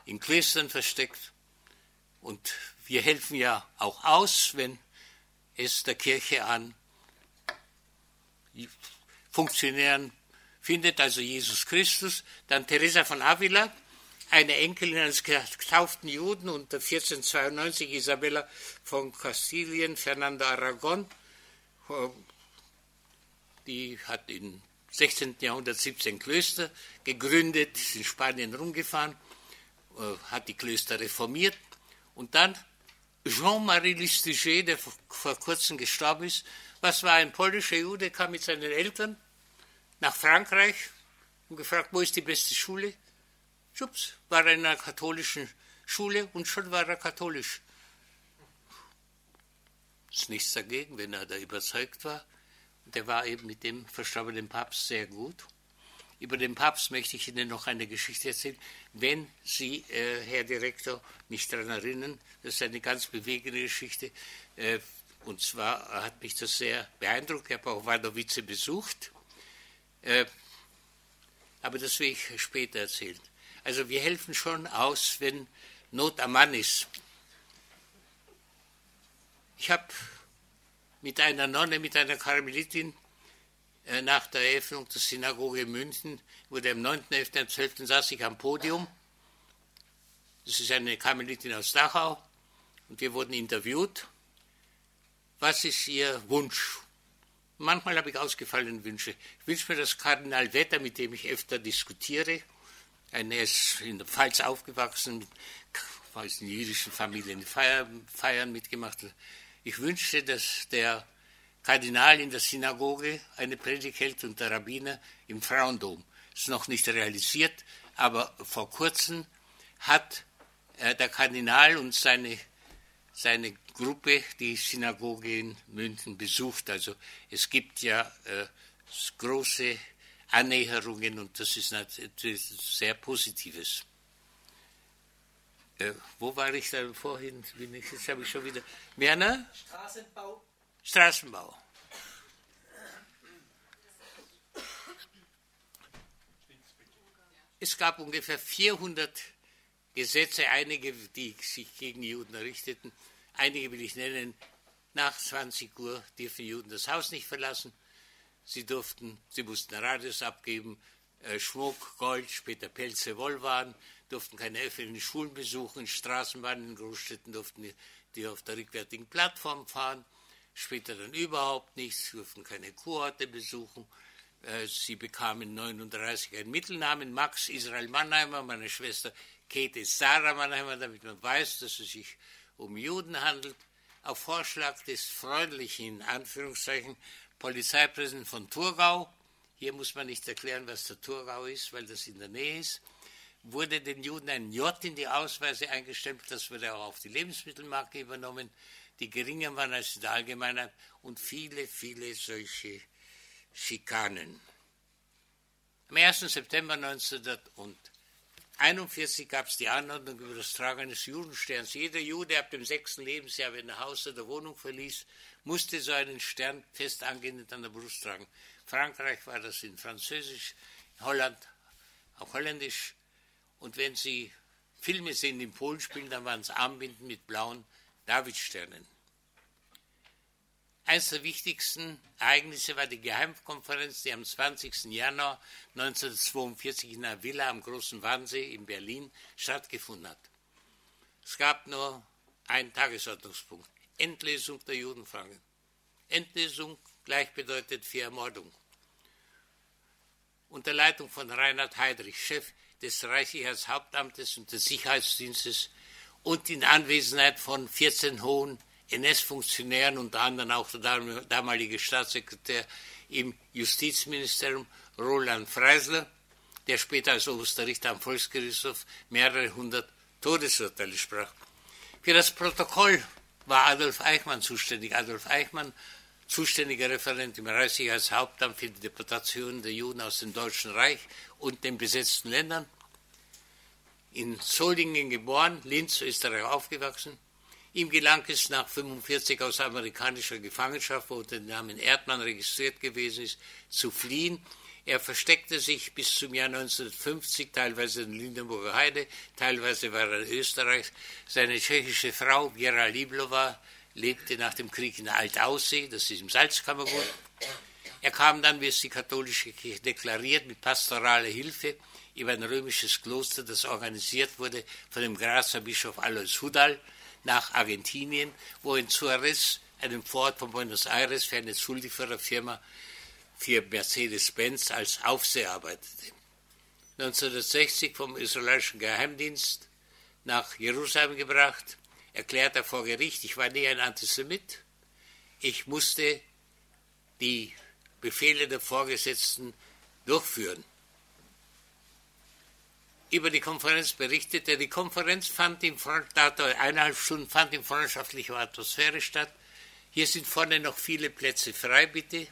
in Klöstern versteckt. Und wir helfen ja auch aus, wenn es der Kirche an Funktionären findet, also Jesus Christus. Dann Teresa von Avila, eine Enkelin eines getauften Juden unter 1492, Isabella von Kastilien, Fernando Aragon, die hat in 16. Jahrhundert 17 Klöster gegründet, ist in Spanien rumgefahren, äh, hat die Klöster reformiert und dann Jean-Marie Lustiger, der vor kurzem gestorben ist, was war ein polnischer Jude, kam mit seinen Eltern nach Frankreich und gefragt, wo ist die beste Schule? Schubs, war er in einer katholischen Schule und schon war er katholisch. Ist nichts dagegen, wenn er da überzeugt war der war eben mit dem verstorbenen Papst sehr gut. Über den Papst möchte ich Ihnen noch eine Geschichte erzählen. Wenn Sie, äh, Herr Direktor, mich daran erinnern, das ist eine ganz bewegende Geschichte. Äh, und zwar hat mich das sehr beeindruckt. Ich habe auch Wadowice besucht. Äh, aber das will ich später erzählen. Also wir helfen schon aus, wenn Not am Mann ist. Ich habe mit einer Nonne, mit einer Karmelitin äh, nach der Eröffnung der Synagoge in München, wurde am 9.11. und 12. saß ich am Podium. Das ist eine Karmelitin aus Dachau und wir wurden interviewt. Was ist Ihr Wunsch? Manchmal habe ich ausgefallene Wünsche. Ich wünsche mir, dass Kardinal Wetter, mit dem ich öfter diskutiere, er ist in der Pfalz aufgewachsen, in jüdischen Familien Feiern mitgemacht, ich wünschte, dass der Kardinal in der Synagoge eine Predigt hält und der Rabbiner im Frauendom. Das ist noch nicht realisiert, aber vor kurzem hat äh, der Kardinal und seine, seine Gruppe die Synagoge in München besucht. Also es gibt ja äh, große Annäherungen und das ist natürlich sehr Positives. Äh, wo war ich da vorhin? Bin ich, jetzt habe ich schon wieder. Werner? Straßenbau. Straßenbau. Es gab ungefähr 400 Gesetze, einige, die sich gegen Juden richteten. Einige will ich nennen. Nach 20 Uhr dürfen Juden das Haus nicht verlassen. Sie durften, sie mussten Radios abgeben, äh, Schmuck, Gold, später Pelze, Wollwaren, durften keine öffentlichen Schulen besuchen, Straßenbahnen in Großstädten durften die, auf der rückwärtigen Plattform fahren, später dann überhaupt nichts, durften keine Kurorte besuchen. Äh, sie bekamen 39 einen Mittelnamen, Max Israel Mannheimer, meine Schwester Käthe Sarah Mannheimer, damit man weiß, dass es sich um Juden handelt. Auf Vorschlag des freundlichen, in Anführungszeichen, Polizeipräsidenten von Thurgau, hier muss man nicht erklären, was der Thurgau ist, weil das in der Nähe ist, wurde den Juden ein J in die Ausweise eingestempelt, das wurde auch auf die Lebensmittelmarke übernommen, die geringer waren als in der Allgemeinheit und viele, viele solche Schikanen. Am 1. September 1941 gab es die Anordnung über das Tragen eines Judensterns. Jeder Jude ab dem sechsten Lebensjahr, wenn er Haus oder Wohnung verließ, musste so einen Stern fest angenäht an der Brust tragen. Frankreich war das in Französisch, Holland auch Holländisch. Und wenn Sie Filme sehen, in Polen spielen, dann waren es Armbinden mit blauen Davidsternen. Eines der wichtigsten Ereignisse war die Geheimkonferenz, die am 20. Januar 1942 in einer Villa am Großen Wannsee in Berlin stattgefunden hat. Es gab nur einen Tagesordnungspunkt, Endlösung der Judenfrage. Endlösung gleichbedeutet für Ermordung. Unter Leitung von Reinhard Heydrich, Chef des Reichssicherheitshauptamtes und des Sicherheitsdienstes und in Anwesenheit von 14 hohen NS-Funktionären, unter anderem auch der damalige Staatssekretär im Justizministerium Roland Freisler, der später als oberster Richter am Volksgerichtshof mehrere hundert Todesurteile sprach. Für das Protokoll war Adolf Eichmann zuständig. Adolf Eichmann, zuständiger Referent im Reichssicherheitshauptamt für die Deportation der Juden aus dem Deutschen Reich und den besetzten Ländern. In Solingen geboren, Linz, Österreich aufgewachsen. Ihm gelang es nach 1945 aus amerikanischer Gefangenschaft, wo unter dem Namen Erdmann registriert gewesen ist, zu fliehen. Er versteckte sich bis zum Jahr 1950, teilweise in Lindenburger Heide, teilweise war er in Österreich. Seine tschechische Frau, Vera Liblova, lebte nach dem Krieg in Altaussee, das ist im Salzkammergut. Er kam dann, wie es die katholische Kirche deklariert, mit pastoraler Hilfe über ein römisches Kloster, das organisiert wurde von dem Grazer Bischof Alois Hudal, nach Argentinien, wo in Suarez, einem Vorort von Buenos Aires, für eine Zuliefererfirma für Mercedes-Benz als Aufseher arbeitete. 1960 vom israelischen Geheimdienst nach Jerusalem gebracht, erklärt er vor Gericht, ich war nie ein Antisemit, ich musste die Befehle der Vorgesetzten durchführen über die Konferenz berichtete. Die Konferenz fand in eineinhalb Stunden fand in freundschaftlicher Atmosphäre statt. Hier sind vorne noch viele Plätze frei, bitte.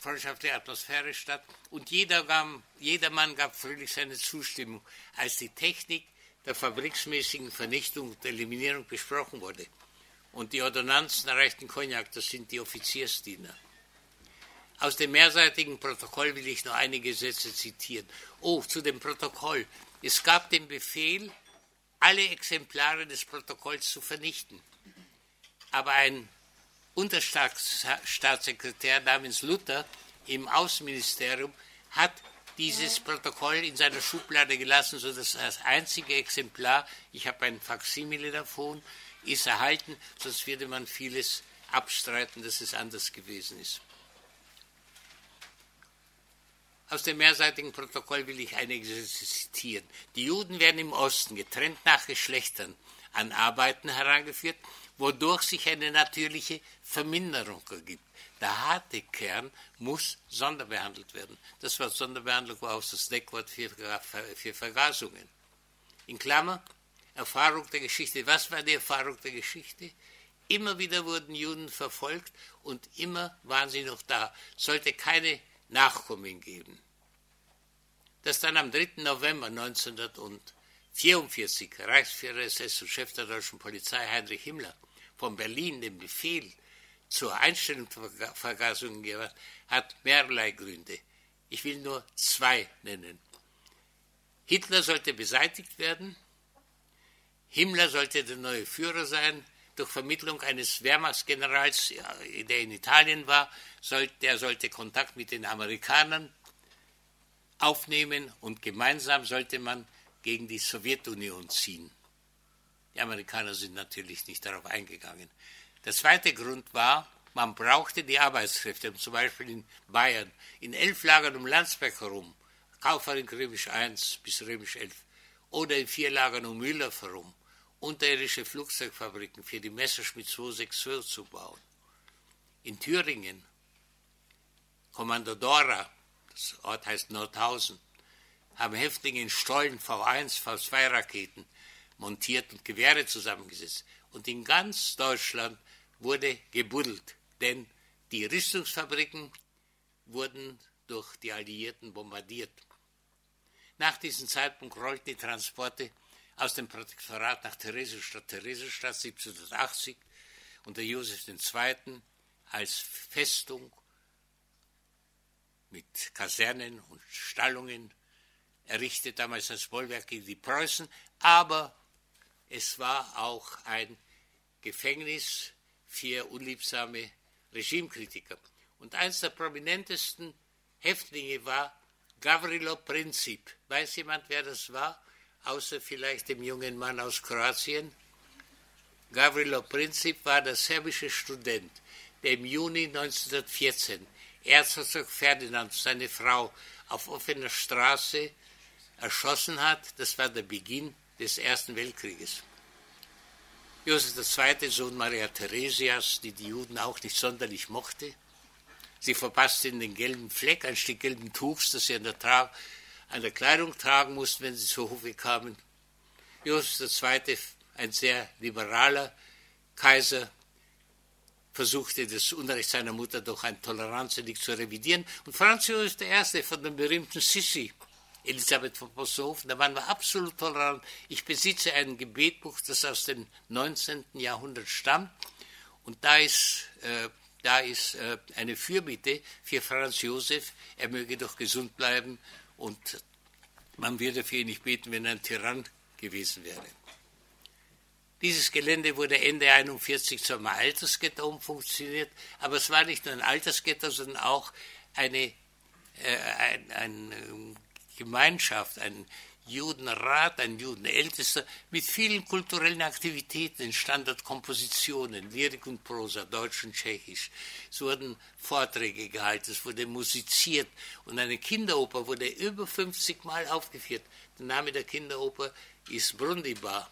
Freundschaftliche Atmosphäre statt. Und jeder gab, jedermann gab fröhlich seine Zustimmung, als die Technik der fabriksmäßigen Vernichtung und Eliminierung besprochen wurde. Und die Ordonnanzen erreichten Cognac, das sind die Offiziersdiener. Aus dem mehrseitigen Protokoll will ich noch einige Sätze zitieren. Oh, zu dem Protokoll. Es gab den Befehl, alle Exemplare des Protokolls zu vernichten. Aber ein Unterstaatssekretär namens Luther im Außenministerium hat dieses Protokoll in seiner Schublade gelassen, sodass das einzige Exemplar, ich habe ein Faksimile davon, ist erhalten, sonst würde man vieles abstreiten, dass es anders gewesen ist. Aus dem mehrseitigen Protokoll will ich einige zitieren. Die Juden werden im Osten getrennt nach Geschlechtern an Arbeiten herangeführt, wodurch sich eine natürliche Verminderung ergibt. Der harte Kern muss sonderbehandelt werden. Das Wort Sonderbehandlung war auch das Deckwort für, für Vergasungen. In Klammer, Erfahrung der Geschichte. Was war die Erfahrung der Geschichte? Immer wieder wurden Juden verfolgt und immer waren sie noch da. Sollte keine Nachkommen geben. Dass dann am 3. November 1944 Reichsführer SS und Chef der deutschen Polizei Heinrich Himmler von Berlin den Befehl zur Einstellung der Vergasungen gegeben hat, hat mehrerlei Gründe. Ich will nur zwei nennen. Hitler sollte beseitigt werden, Himmler sollte der neue Führer sein, durch Vermittlung eines Wehrmachtsgenerals, der in Italien war, der sollte Kontakt mit den Amerikanern aufnehmen und gemeinsam sollte man gegen die Sowjetunion ziehen. Die Amerikaner sind natürlich nicht darauf eingegangen. Der zweite Grund war, man brauchte die Arbeitskräfte, zum Beispiel in Bayern, in elf Lagern um Landsberg herum, Kaufering Römisch I bis Römisch 11, oder in vier Lagern um Müller herum, unterirdische Flugzeugfabriken für die Messerschmitt 262 zu bauen. In Thüringen, Kommando Dora, das Ort heißt Nordhausen, haben Häftlinge in Stollen V1, V2-Raketen montiert und Gewehre zusammengesetzt. Und in ganz Deutschland wurde gebuddelt, denn die Rüstungsfabriken wurden durch die Alliierten bombardiert. Nach diesem Zeitpunkt rollten die Transporte aus dem Protektorat nach Theresienstadt, Theresienstadt 1780 unter Josef II. als Festung mit Kasernen und Stallungen errichtet, damals als Bollwerk gegen die Preußen, aber es war auch ein Gefängnis für unliebsame Regimekritiker. Und eines der prominentesten Häftlinge war Gavrilo Princip. Weiß jemand, wer das war? Außer vielleicht dem jungen Mann aus Kroatien. Gavrilo Princip war der serbische Student, der im Juni 1914 Erzherzog Ferdinand, seine Frau, auf offener Straße erschossen hat. Das war der Beginn des Ersten Weltkrieges. Josef II., Sohn Maria Theresias, die die Juden auch nicht sonderlich mochte. Sie verpasste in den gelben Fleck, ein Stück gelben Tuchs, das sie an der, Tra an der Kleidung tragen mussten, wenn sie zu Hofe kamen. Josef II., ein sehr liberaler Kaiser, versuchte das Unrecht seiner Mutter durch ein Toleranzedikt zu revidieren. Und Franz Josef I. von dem berühmten Sissi, Elisabeth von Possenhofen, da waren wir absolut tolerant. Ich besitze ein Gebetbuch, das aus dem 19. Jahrhundert stammt. Und da ist, äh, da ist äh, eine Fürbitte für Franz Josef, er möge doch gesund bleiben und man würde für ihn nicht beten, wenn er ein Tyrann gewesen wäre. Dieses Gelände wurde Ende 1941 zum Altersghetto umfunktioniert, aber es war nicht nur ein Altersghetto, sondern auch eine, äh, ein, ein Gemeinschaft, ein Judenrat, ein Judenältester mit vielen kulturellen Aktivitäten, Standardkompositionen, Lyrik und Prosa, Deutsch und Tschechisch. Es wurden Vorträge gehalten, es wurde musiziert und eine Kinderoper wurde über 50 Mal aufgeführt. Der Name der Kinderoper ist Brundibar.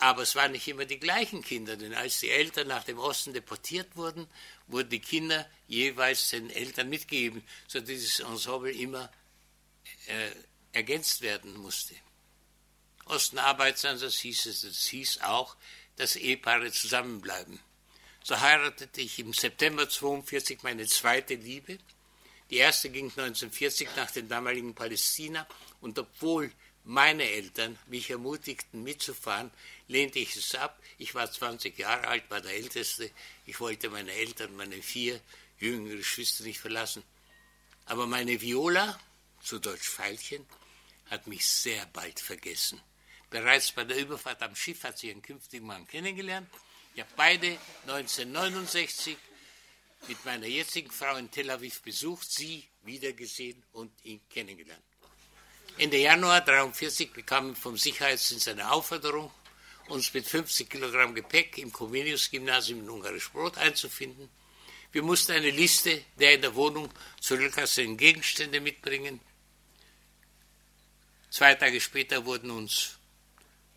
Aber es waren nicht immer die gleichen Kinder, denn als die Eltern nach dem Osten deportiert wurden, wurden die Kinder jeweils den Eltern mitgegeben, sodass dieses Ensemble immer äh, ergänzt werden musste. Osten Arbeitsansatz hieß es, es hieß auch, dass Ehepaare zusammenbleiben. So heiratete ich im September 1942 meine zweite Liebe. Die erste ging 1940 nach dem damaligen Palästina und obwohl meine Eltern mich ermutigten mitzufahren, lehnte ich es ab. Ich war 20 Jahre alt, war der Älteste. Ich wollte meine Eltern, meine vier jüngere Geschwister nicht verlassen. Aber meine Viola, zu Deutsch Veilchen, hat mich sehr bald vergessen. Bereits bei der Überfahrt am Schiff hat sie ihren künftigen Mann kennengelernt. Ich habe beide 1969 mit meiner jetzigen Frau in Tel Aviv besucht, sie wiedergesehen und ihn kennengelernt. Ende Januar 1943 bekamen vom Sicherheitsdienst eine Aufforderung, uns mit 50 Kilogramm Gepäck im Comenius-Gymnasium in Ungarisch Brot einzufinden. Wir mussten eine Liste der in der Wohnung zurücklassenden Gegenstände mitbringen. Zwei Tage später wurden uns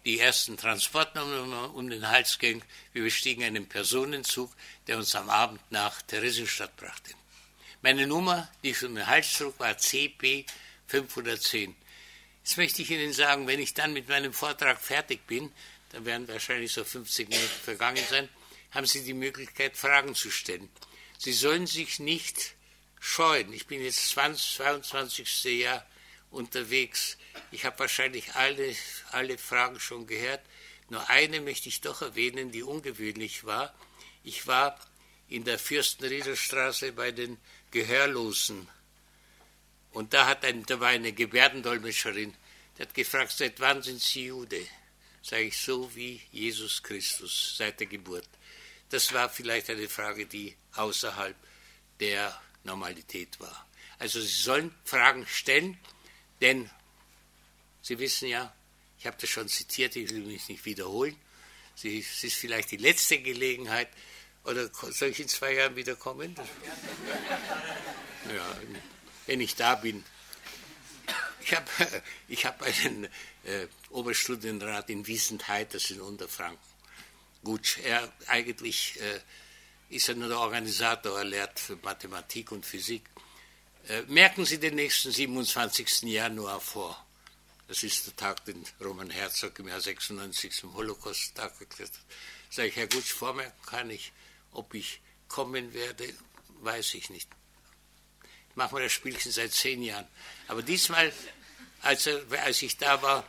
die ersten Transportnummern um den Hals gehängt. Wir bestiegen einen Personenzug, der uns am Abend nach Theresienstadt brachte. Meine Nummer, die ich um den Hals trug, war CP 510. Jetzt möchte ich Ihnen sagen, wenn ich dann mit meinem Vortrag fertig bin, dann werden wahrscheinlich so 50 Minuten vergangen sein, haben Sie die Möglichkeit, Fragen zu stellen. Sie sollen sich nicht scheuen. Ich bin jetzt 20, 22. Jahr unterwegs. Ich habe wahrscheinlich alle, alle Fragen schon gehört. Nur eine möchte ich doch erwähnen, die ungewöhnlich war. Ich war in der Fürstenriederstraße bei den Gehörlosen Und da, hat ein, da war eine Gebärdendolmetscherin, die hat gefragt, seit wann sind Sie Jude? Sage ich, so wie Jesus Christus, seit der Geburt. Das war vielleicht eine Frage, die außerhalb der Normalität war. Also Sie sollen Fragen stellen, denn Sie wissen ja, ich habe das schon zitiert, ich will mich nicht wiederholen. Es ist vielleicht die letzte Gelegenheit, oder soll ich in zwei Jahren wiederkommen? Ja, wenn ich da bin. Ich habe [LAUGHS] ich hab einen äh, Oberstudienrat in Wiesenthal, das ist in Unterfranken. Gut, er eigentlich äh, ist er nur der Organisator, er lehrt für Mathematik und Physik. Äh, merken Sie den nächsten 27. Januar vor. Das ist der Tag, den Roman Herzog im Jahr 96 zum Holocaust-Tag erklärt hat. Sag ich, Herr Gutsch, vormerken kann ich, ob ich kommen werde, weiß ich nicht. Ich mache mir das Spielchen seit zehn Jahren. Aber diesmal, als, als ich da war,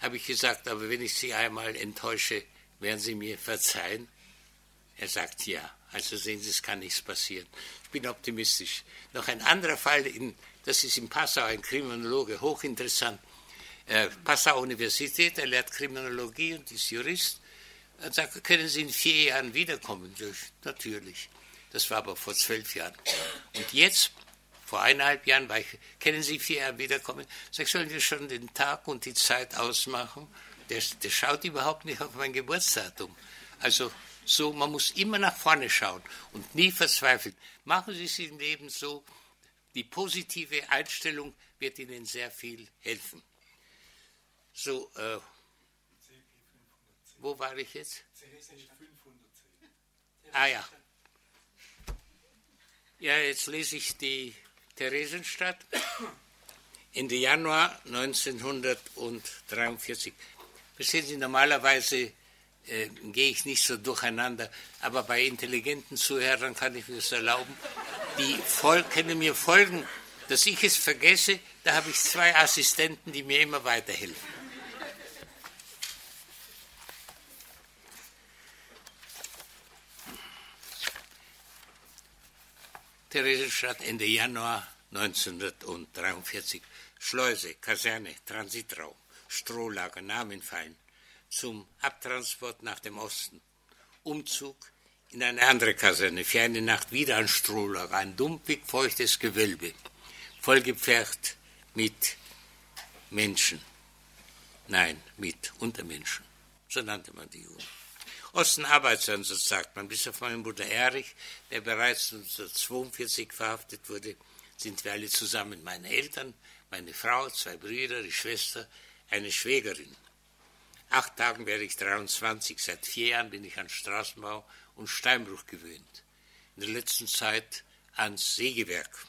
habe ich gesagt, aber wenn ich Sie einmal enttäusche, werden Sie mir verzeihen? Er sagt ja. Also sehen Sie, es kann nichts passieren. Bin optimistisch. Noch ein anderer Fall, in, das ist in Passau, ein Kriminologe, hochinteressant. Äh, Passau Universität, er lehrt Kriminologie und ist Jurist. Er sagt, können Sie in vier Jahren wiederkommen? Natürlich. Das war aber vor zwölf Jahren. Und jetzt, vor eineinhalb Jahren, war ich, können Sie vier Jahre wiederkommen? Sag, sollen wir schon den Tag und die Zeit ausmachen? Der, der schaut überhaupt nicht auf mein Geburtsdatum. Also so, man muss immer nach vorne schauen und nie verzweifeln. Machen Sie es im Leben so, die positive Einstellung wird Ihnen sehr viel helfen. So, äh, wo war ich jetzt? Ah ja. Ja, jetzt lese ich die Theresienstadt. Ende Januar 1943. Verstehen Sie, normalerweise äh, gehe ich nicht so durcheinander, aber bei intelligenten Zuhörern kann ich mir das erlauben. Die voll, können mir folgen, dass ich es vergesse, da habe ich zwei Assistenten, die mir immer weiterhelfen. Theresienstadt Ende Januar 1943. Schleuse, Kaserne, Transitraum, Strohlager, Namen fallen. Zum Abtransport nach dem Osten. Umzug in eine andere Kaserne. Für eine Nacht wieder ein Strohlager. Ein dumpfig feuchtes Gewölbe. Vollgepfercht mit Menschen. Nein, mit Untermenschen. So nannte man die Juden. Osten Arbeitseinsatz, sagt man. Bis auf meinen Bruder Erich, der bereits 1942 verhaftet wurde, sind wir alle zusammen. Meine Eltern, meine Frau, zwei Brüder, die Schwester, eine Schwägerin. Acht Tagen werde ich 23. Seit vier Jahren bin ich an Straßenbau und Steinbruch gewöhnt. In der letzten Zeit ans Sägewerk.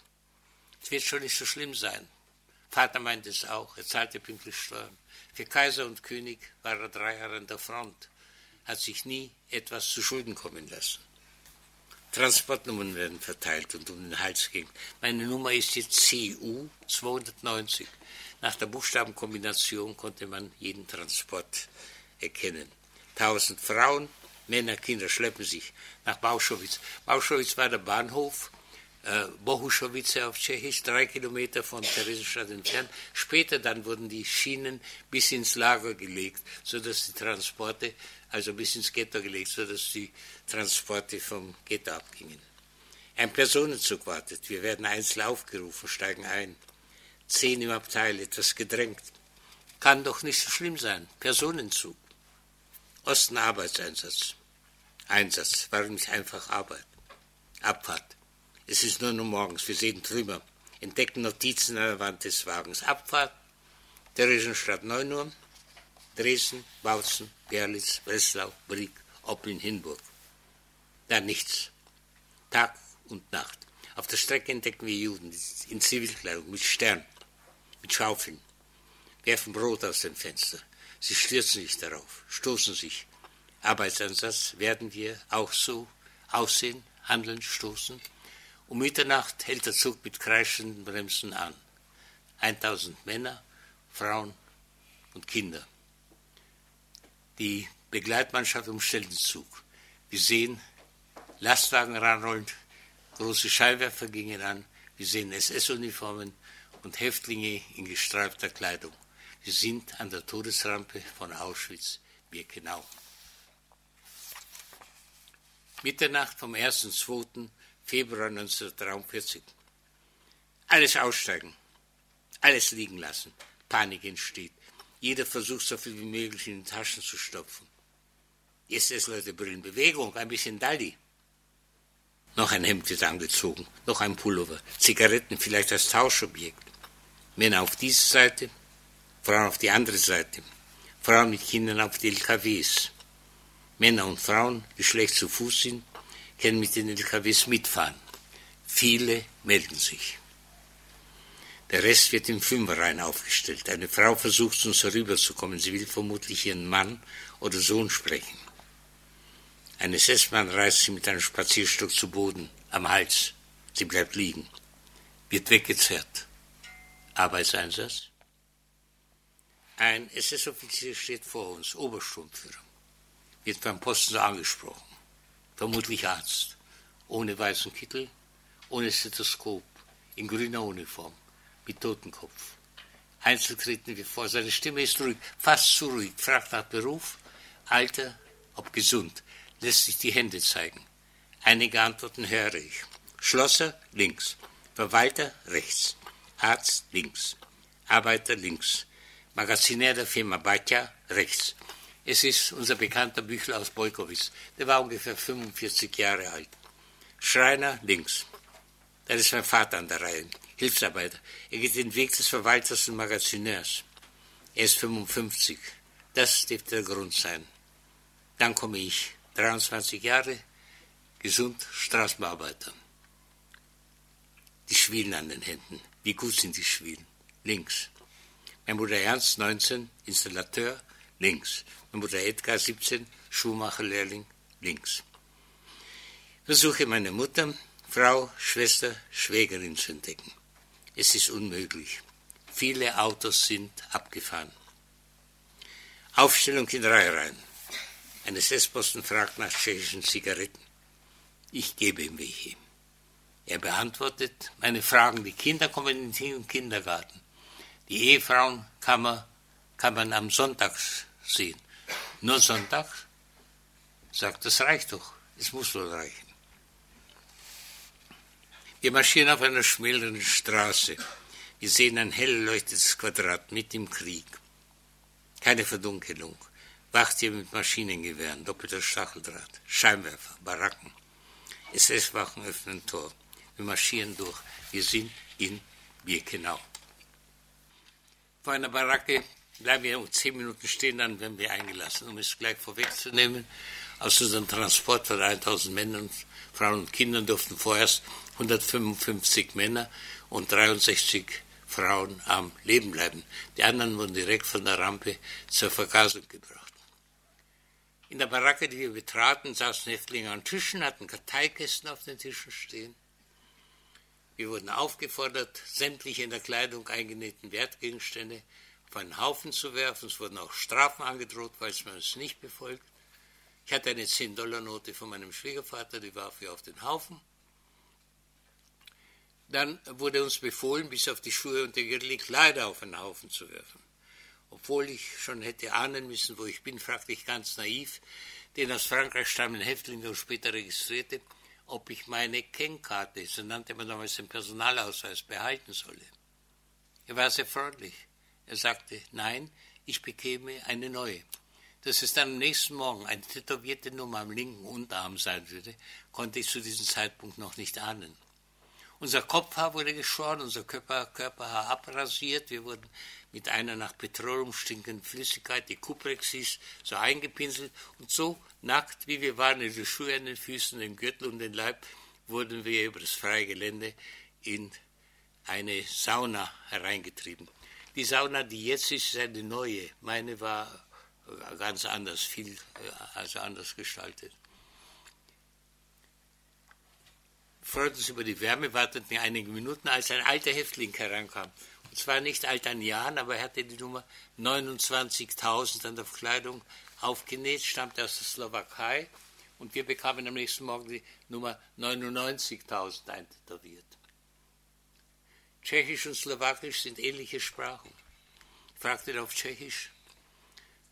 Es wird schon nicht so schlimm sein. Vater meint es auch. Er zahlte pünktlich Steuern. Für Kaiser und König war er drei Jahre an der Front hat sich nie etwas zu Schulden kommen lassen. Transportnummern werden verteilt und um den Hals ging. Meine Nummer ist jetzt CU 290. Nach der Buchstabenkombination konnte man jeden Transport erkennen. Tausend Frauen, Männer, Kinder schleppen sich nach Bauschowitz. Bauschowitz war der Bahnhof, äh, Bohuschowice auf Tschechisch, drei Kilometer von Theresienstadt entfernt. Später dann wurden die Schienen bis ins Lager gelegt, sodass die Transporte also bis ins Ghetto gelegt, sodass die Transporte vom Ghetto abgingen. Ein Personenzug wartet. Wir werden einzeln aufgerufen, steigen ein. Zehn im Abteil, etwas gedrängt. Kann doch nicht so schlimm sein. Personenzug. Osten Arbeitseinsatz. Einsatz, warum nicht einfach Arbeit? Abfahrt. Es ist nur noch morgens, wir sehen Trümmer, entdecken Notizen an der Wand des Wagens. Abfahrt, Theresienstadt 9 Uhr, Dresden, Bautzen, Gerlitz, Breslau, Brieg, Oppeln, Hinburg. Da nichts. Tag und Nacht. Auf der Strecke entdecken wir Juden in Zivilkleidung, mit Stern, mit Schaufeln, werfen Brot aus dem Fenster. Sie stürzen sich darauf, stoßen sich. Arbeitsansatz werden wir auch so aussehen, handeln, stoßen. Um Mitternacht hält der Zug mit kreischenden Bremsen an. 1000 Männer, Frauen und Kinder. Die Begleitmannschaft umstellt den Zug. Wir sehen Lastwagen ranrollen, große Scheinwerfer gingen an, wir sehen SS-Uniformen und Häftlinge in gestreifter Kleidung. Sie sind an der Todesrampe von Auschwitz-Birkenau. Mitternacht vom 1. 2. Februar 1943. Alles aussteigen, alles liegen lassen. Panik entsteht. Jeder versucht, so viel wie möglich in die Taschen zu stopfen. Jetzt ist Leute Brillen Bewegung, ein bisschen Dalli. Noch ein Hemd wird angezogen, noch ein Pullover, Zigaretten vielleicht als Tauschobjekt. Männer auf diese Seite, Frauen auf die andere Seite, Frauen mit Kindern auf die LKWs. Männer und Frauen, die schlecht zu Fuß sind, können mit den LKWs mitfahren. Viele melden sich. Der Rest wird in Fünferreihen aufgestellt. Eine Frau versucht uns herüberzukommen. Sie will vermutlich ihren Mann oder Sohn sprechen. Ein SS-Mann reißt sie mit einem Spazierstock zu Boden, am Hals. Sie bleibt liegen, wird weggezerrt. Arbeitseinsatz. Ein SS-Offizier steht vor uns, Obersturmführer, wird beim Posten so angesprochen, vermutlich Arzt, ohne weißen Kittel, ohne Stethoskop, in grüner Uniform, mit Totenkopf. Einzel treten wir vor, seine Stimme ist ruhig, fast zu ruhig, fragt nach Beruf, Alter, ob gesund, lässt sich die Hände zeigen. Einige Antworten höre ich. Schlosser links, Verwalter rechts, Arzt links, Arbeiter links, Magazinär der Firma Batja rechts. Es ist unser bekannter Büchler aus Bolkowitz, der war ungefähr 45 Jahre alt. Schreiner links. Da ist mein Vater an der Reihe, Hilfsarbeiter. Er geht den Weg des Verwalters und Magazinärs. Er ist 55. Das dürfte der Grund sein. Dann komme ich, 23 Jahre, gesund, Straßenbearbeiter. Die Schwielen an den Händen. Wie gut sind die Schwielen? Links. Mein Bruder Ernst, 19, Installateur, links. Mein Bruder Edgar, 17, Schuhmacherlehrling, links. Versuche meine Mutter, Frau, Schwester, Schwägerin zu entdecken. Es ist unmöglich. Viele Autos sind abgefahren. Aufstellung in Reihe rein. Ein SS-Posten fragt nach tschechischen Zigaretten. Ich gebe ihm welche. Er beantwortet meine Fragen. Die Kinder kommen in den Kindergarten. Die Ehefrauen kann man, kann man am Sonntag sehen. Nur Sonntag? Sagt, das reicht doch. Es muss wohl reichen. Wir marschieren auf einer schmäleren Straße. Wir sehen ein hell leuchtetes Quadrat mit im Krieg. Keine Verdunkelung. Wachtier mit Maschinengewehren, doppelter Stacheldraht, Scheinwerfer, Baracken. SS-Wachen öffnen Tor. Wir marschieren durch. Wir sind in Birkenau. Vor einer Baracke bleiben wir um zehn Minuten stehen, dann werden wir eingelassen, um es gleich vorwegzunehmen. Aus unserem Transport von 1000 Männern, Frauen und Kindern durften vorerst 155 Männer und 63 Frauen am Leben bleiben. Die anderen wurden direkt von der Rampe zur Vergasung gebracht. In der Baracke, die wir betraten, saßen Häftlinge an Tischen, hatten Karteikästen auf den Tischen stehen. Wir wurden aufgefordert, sämtliche in der Kleidung eingenähten Wertgegenstände auf einen Haufen zu werfen. Es wurden auch Strafen angedroht, weil man es nicht befolgt. Ich hatte eine 10-Dollar-Note von meinem Schwiegervater, die warf ich auf den Haufen. Dann wurde uns befohlen, bis auf die Schuhe und die Kleider auf einen Haufen zu werfen. Obwohl ich schon hätte ahnen müssen, wo ich bin, fragte ich ganz naiv den aus Frankreich stammenden Häftling, der später registrierte, ob ich meine Kennkarte, so nannte man damals den Personalausweis, behalten solle. Er war sehr freundlich. Er sagte, nein, ich bekäme eine neue. Dass es dann am nächsten Morgen eine tätowierte Nummer am linken Unterarm sein würde, konnte ich zu diesem Zeitpunkt noch nicht ahnen. Unser Kopfhaar wurde geschoren, unser Körper, Körperhaar abrasiert, wir wurden mit einer nach Petroleum stinkenden Flüssigkeit, die Kuprex hieß, so eingepinselt und so nackt, wie wir waren, in die Schuhe an den Füßen, den Gürtel und den Leib, wurden wir über das freie Gelände in eine Sauna hereingetrieben. Die Sauna, die jetzt ist, ist eine neue. Meine war ganz anders, viel also anders gestaltet. freuten uns über die Wärme, warteten einige Minuten, als ein alter Häftling herankam zwar nicht alt an Jahren, aber er hatte die Nummer 29.000 an der Kleidung aufgenäht, stammte aus der Slowakei und wir bekamen am nächsten Morgen die Nummer 99.000 eintätowiert. Tschechisch und Slowakisch sind ähnliche Sprachen. Ich fragte auf Tschechisch,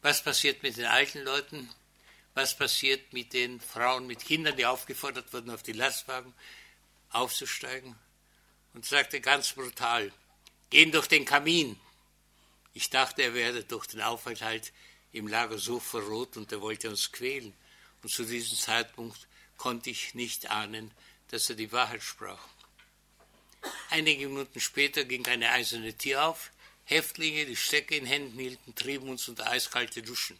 was passiert mit den alten Leuten? Was passiert mit den Frauen mit Kindern, die aufgefordert wurden, auf die Lastwagen aufzusteigen? Und sagte ganz brutal, gehen durch den Kamin. Ich dachte, er werde durch den Aufenthalt im Lager so verrot und er wollte uns quälen. Und zu diesem Zeitpunkt konnte ich nicht ahnen, dass er die Wahrheit sprach. Einige Minuten später ging eine eiserne Tür auf. Häftlinge, die Stecke in Händen hielten, trieben uns unter eiskalte Duschen.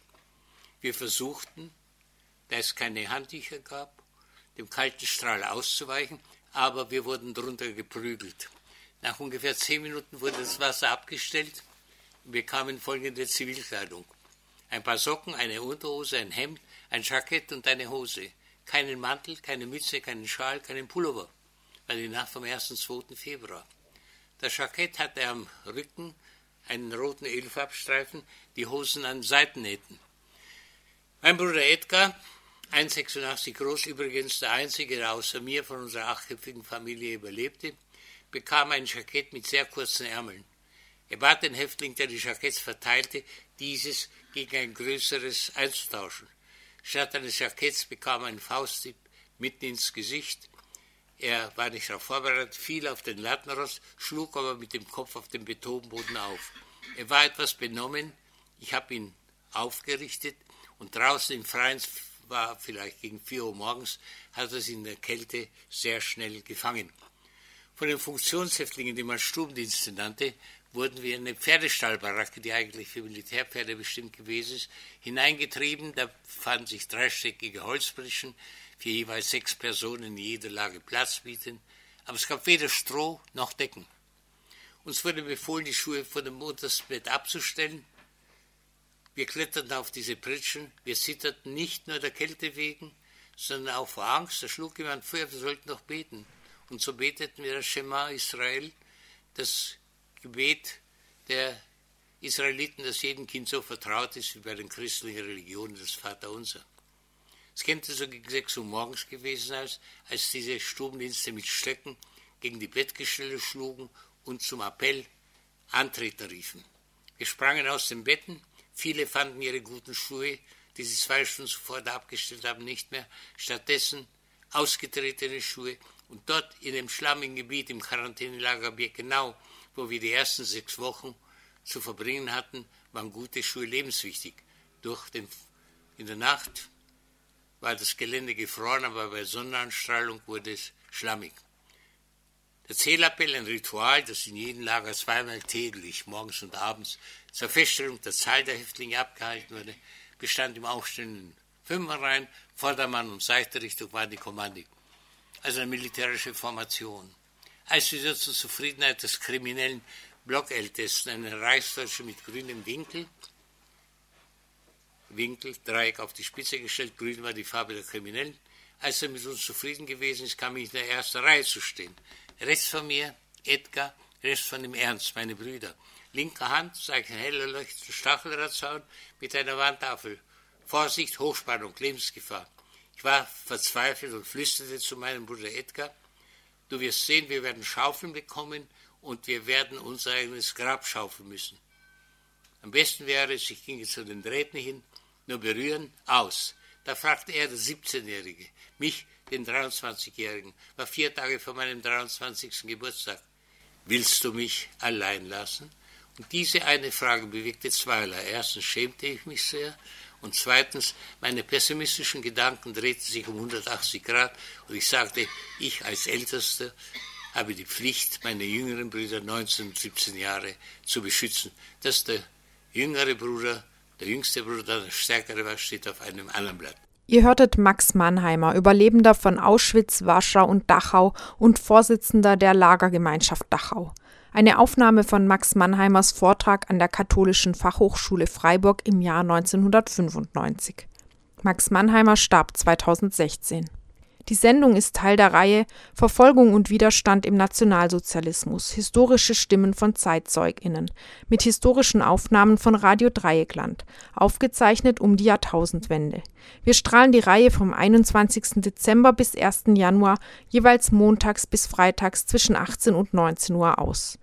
Wir versuchten, da es keine Handtücher gab, dem kalten Strahl auszuweichen, aber wir wurden drunter geprügelt. Nach ungefähr zehn Minuten wurde das Wasser abgestellt wir kamen folgende Zivilkleidung. Ein paar Socken, eine Unterhose, ein Hemd, ein Jackett und eine Hose. Keinen Mantel, keine Mütze, keinen Schal, keinen Pullover. War die Nacht vom 1. und 2. Februar. Das Jackett hatte am Rücken einen roten Ölfarbstreifen, die Hosen an Seitennähten. Mein Bruder Edgar, 1,86 groß, übrigens der einzige, der außer mir von unserer achtköpfigen Familie überlebte, bekam ein Jackett mit sehr kurzen Ärmeln. Er bat den Häftling, der die Jacketts verteilte, dieses gegen ein größeres einzutauschen. Statt eines Jacketts bekam er einen Faustdieb mitten ins Gesicht. Er war nicht darauf vorbereitet, fiel auf den Lattenrost, schlug aber mit dem Kopf auf den Betonboden auf. Er war etwas benommen. Ich habe ihn aufgerichtet und draußen im Freien war vielleicht gegen vier Uhr morgens, hat er sie in der Kälte sehr schnell gefangen. Von den Funktionshäftlingen, die man Stubendienste nannte, wurden wir in eine Pferdestallbaracke, die eigentlich für Militärpferde bestimmt gewesen ist, hineingetrieben. Da fanden sich dreistöckige Holzbrischen, für jeweils sechs Personen in jeder Lage Platz bieten. Aber es gab weder Stroh noch Decken. Uns wurde befohlen, die Schuhe von dem Untersbett abzustellen. Wir kletterten auf diese Pritschen. Wir zitterten nicht nur der Kälte wegen, sondern auch vor Angst. Da schlug jemand vor, wir sollten doch beten. Und so beteten wir das Schema Israel, das Gebet der Israeliten, das jedem Kind so vertraut ist wie bei den christlichen Religionen, das Vaterunser. Es könnte so gegen sechs Uhr morgens gewesen sein, als diese Stubendienste mit Stöcken gegen die Bettgestelle schlugen und zum Appell Antreten riefen. Wir sprangen aus den Betten, viele fanden ihre guten Schuhe, die sie zwei Stunden zuvor abgestellt haben, nicht mehr, stattdessen ausgetretene Schuhe und dort in dem schlammigen Gebiet im Quarantänelager genau wo wir die ersten sechs Wochen zu verbringen hatten, waren gute Schuhe lebenswichtig. Durch den, in der Nacht war das Gelände gefroren, aber bei Sonnenanstrahlung wurde es schlammig. Der Zählappell, ein Ritual, das in jedem Lager zweimal täglich, morgens und abends, zur Feststellung der Zahl der Häftlinge abgehalten wurde, bestand im aufstehenden Fünferreihen, Vordermann und Seichterichtung waren die Kommandi. Also eine militärische Formation als wieder zur Zufriedenheit des kriminellen Blockältesten eine Reichsdeutsche mit grünem Winkel, Winkel, Dreieck auf die Spitze gestellt, grün war die Farbe der Kriminellen. Als er mit uns zufrieden gewesen ist, kam ich in der ersten Reihe zu stehen. Rechts von mir Edgar, rechts von dem Ernst, meine Brüder. Linker Hand zeigt ein heller leuchtender Stacheldrahtzaun mit einer Wandtafel. Vorsicht, Hochspannung, Lebensgefahr. Ich war verzweifelt und flüsterte zu meinem Bruder Edgar, Du wirst sehen, wir werden Schaufeln bekommen und wir werden unser eigenes Grab schaufeln müssen. Am besten wäre es, ich ginge zu den Drähten hin, nur berühren, aus. Da fragte er, der 17-Jährige, mich, den 23-Jährigen, war vier Tage vor meinem 23. Geburtstag. Willst du mich allein lassen? Und diese eine Frage bewegte zweierlei. Erstens schämte ich mich sehr und zweitens, meine pessimistischen Gedanken drehten sich um 180 Grad und ich sagte, ich als Ältester habe die Pflicht, meine jüngeren Brüder 19 und 17 Jahre zu beschützen. Dass der jüngere Bruder, der jüngste Bruder, der stärkere war, steht auf einem anderen Blatt. Ihr hörtet Max Mannheimer, Überlebender von Auschwitz, Warschau und Dachau und Vorsitzender der Lagergemeinschaft Dachau. Eine Aufnahme von Max Mannheimers Vortrag an der Katholischen Fachhochschule Freiburg im Jahr 1995. Max Mannheimer starb 2016. Die Sendung ist Teil der Reihe Verfolgung und Widerstand im Nationalsozialismus. Historische Stimmen von ZeitzeugInnen mit historischen Aufnahmen von Radio Dreieckland, aufgezeichnet um die Jahrtausendwende. Wir strahlen die Reihe vom 21. Dezember bis 1. Januar jeweils montags bis freitags zwischen 18 und 19 Uhr aus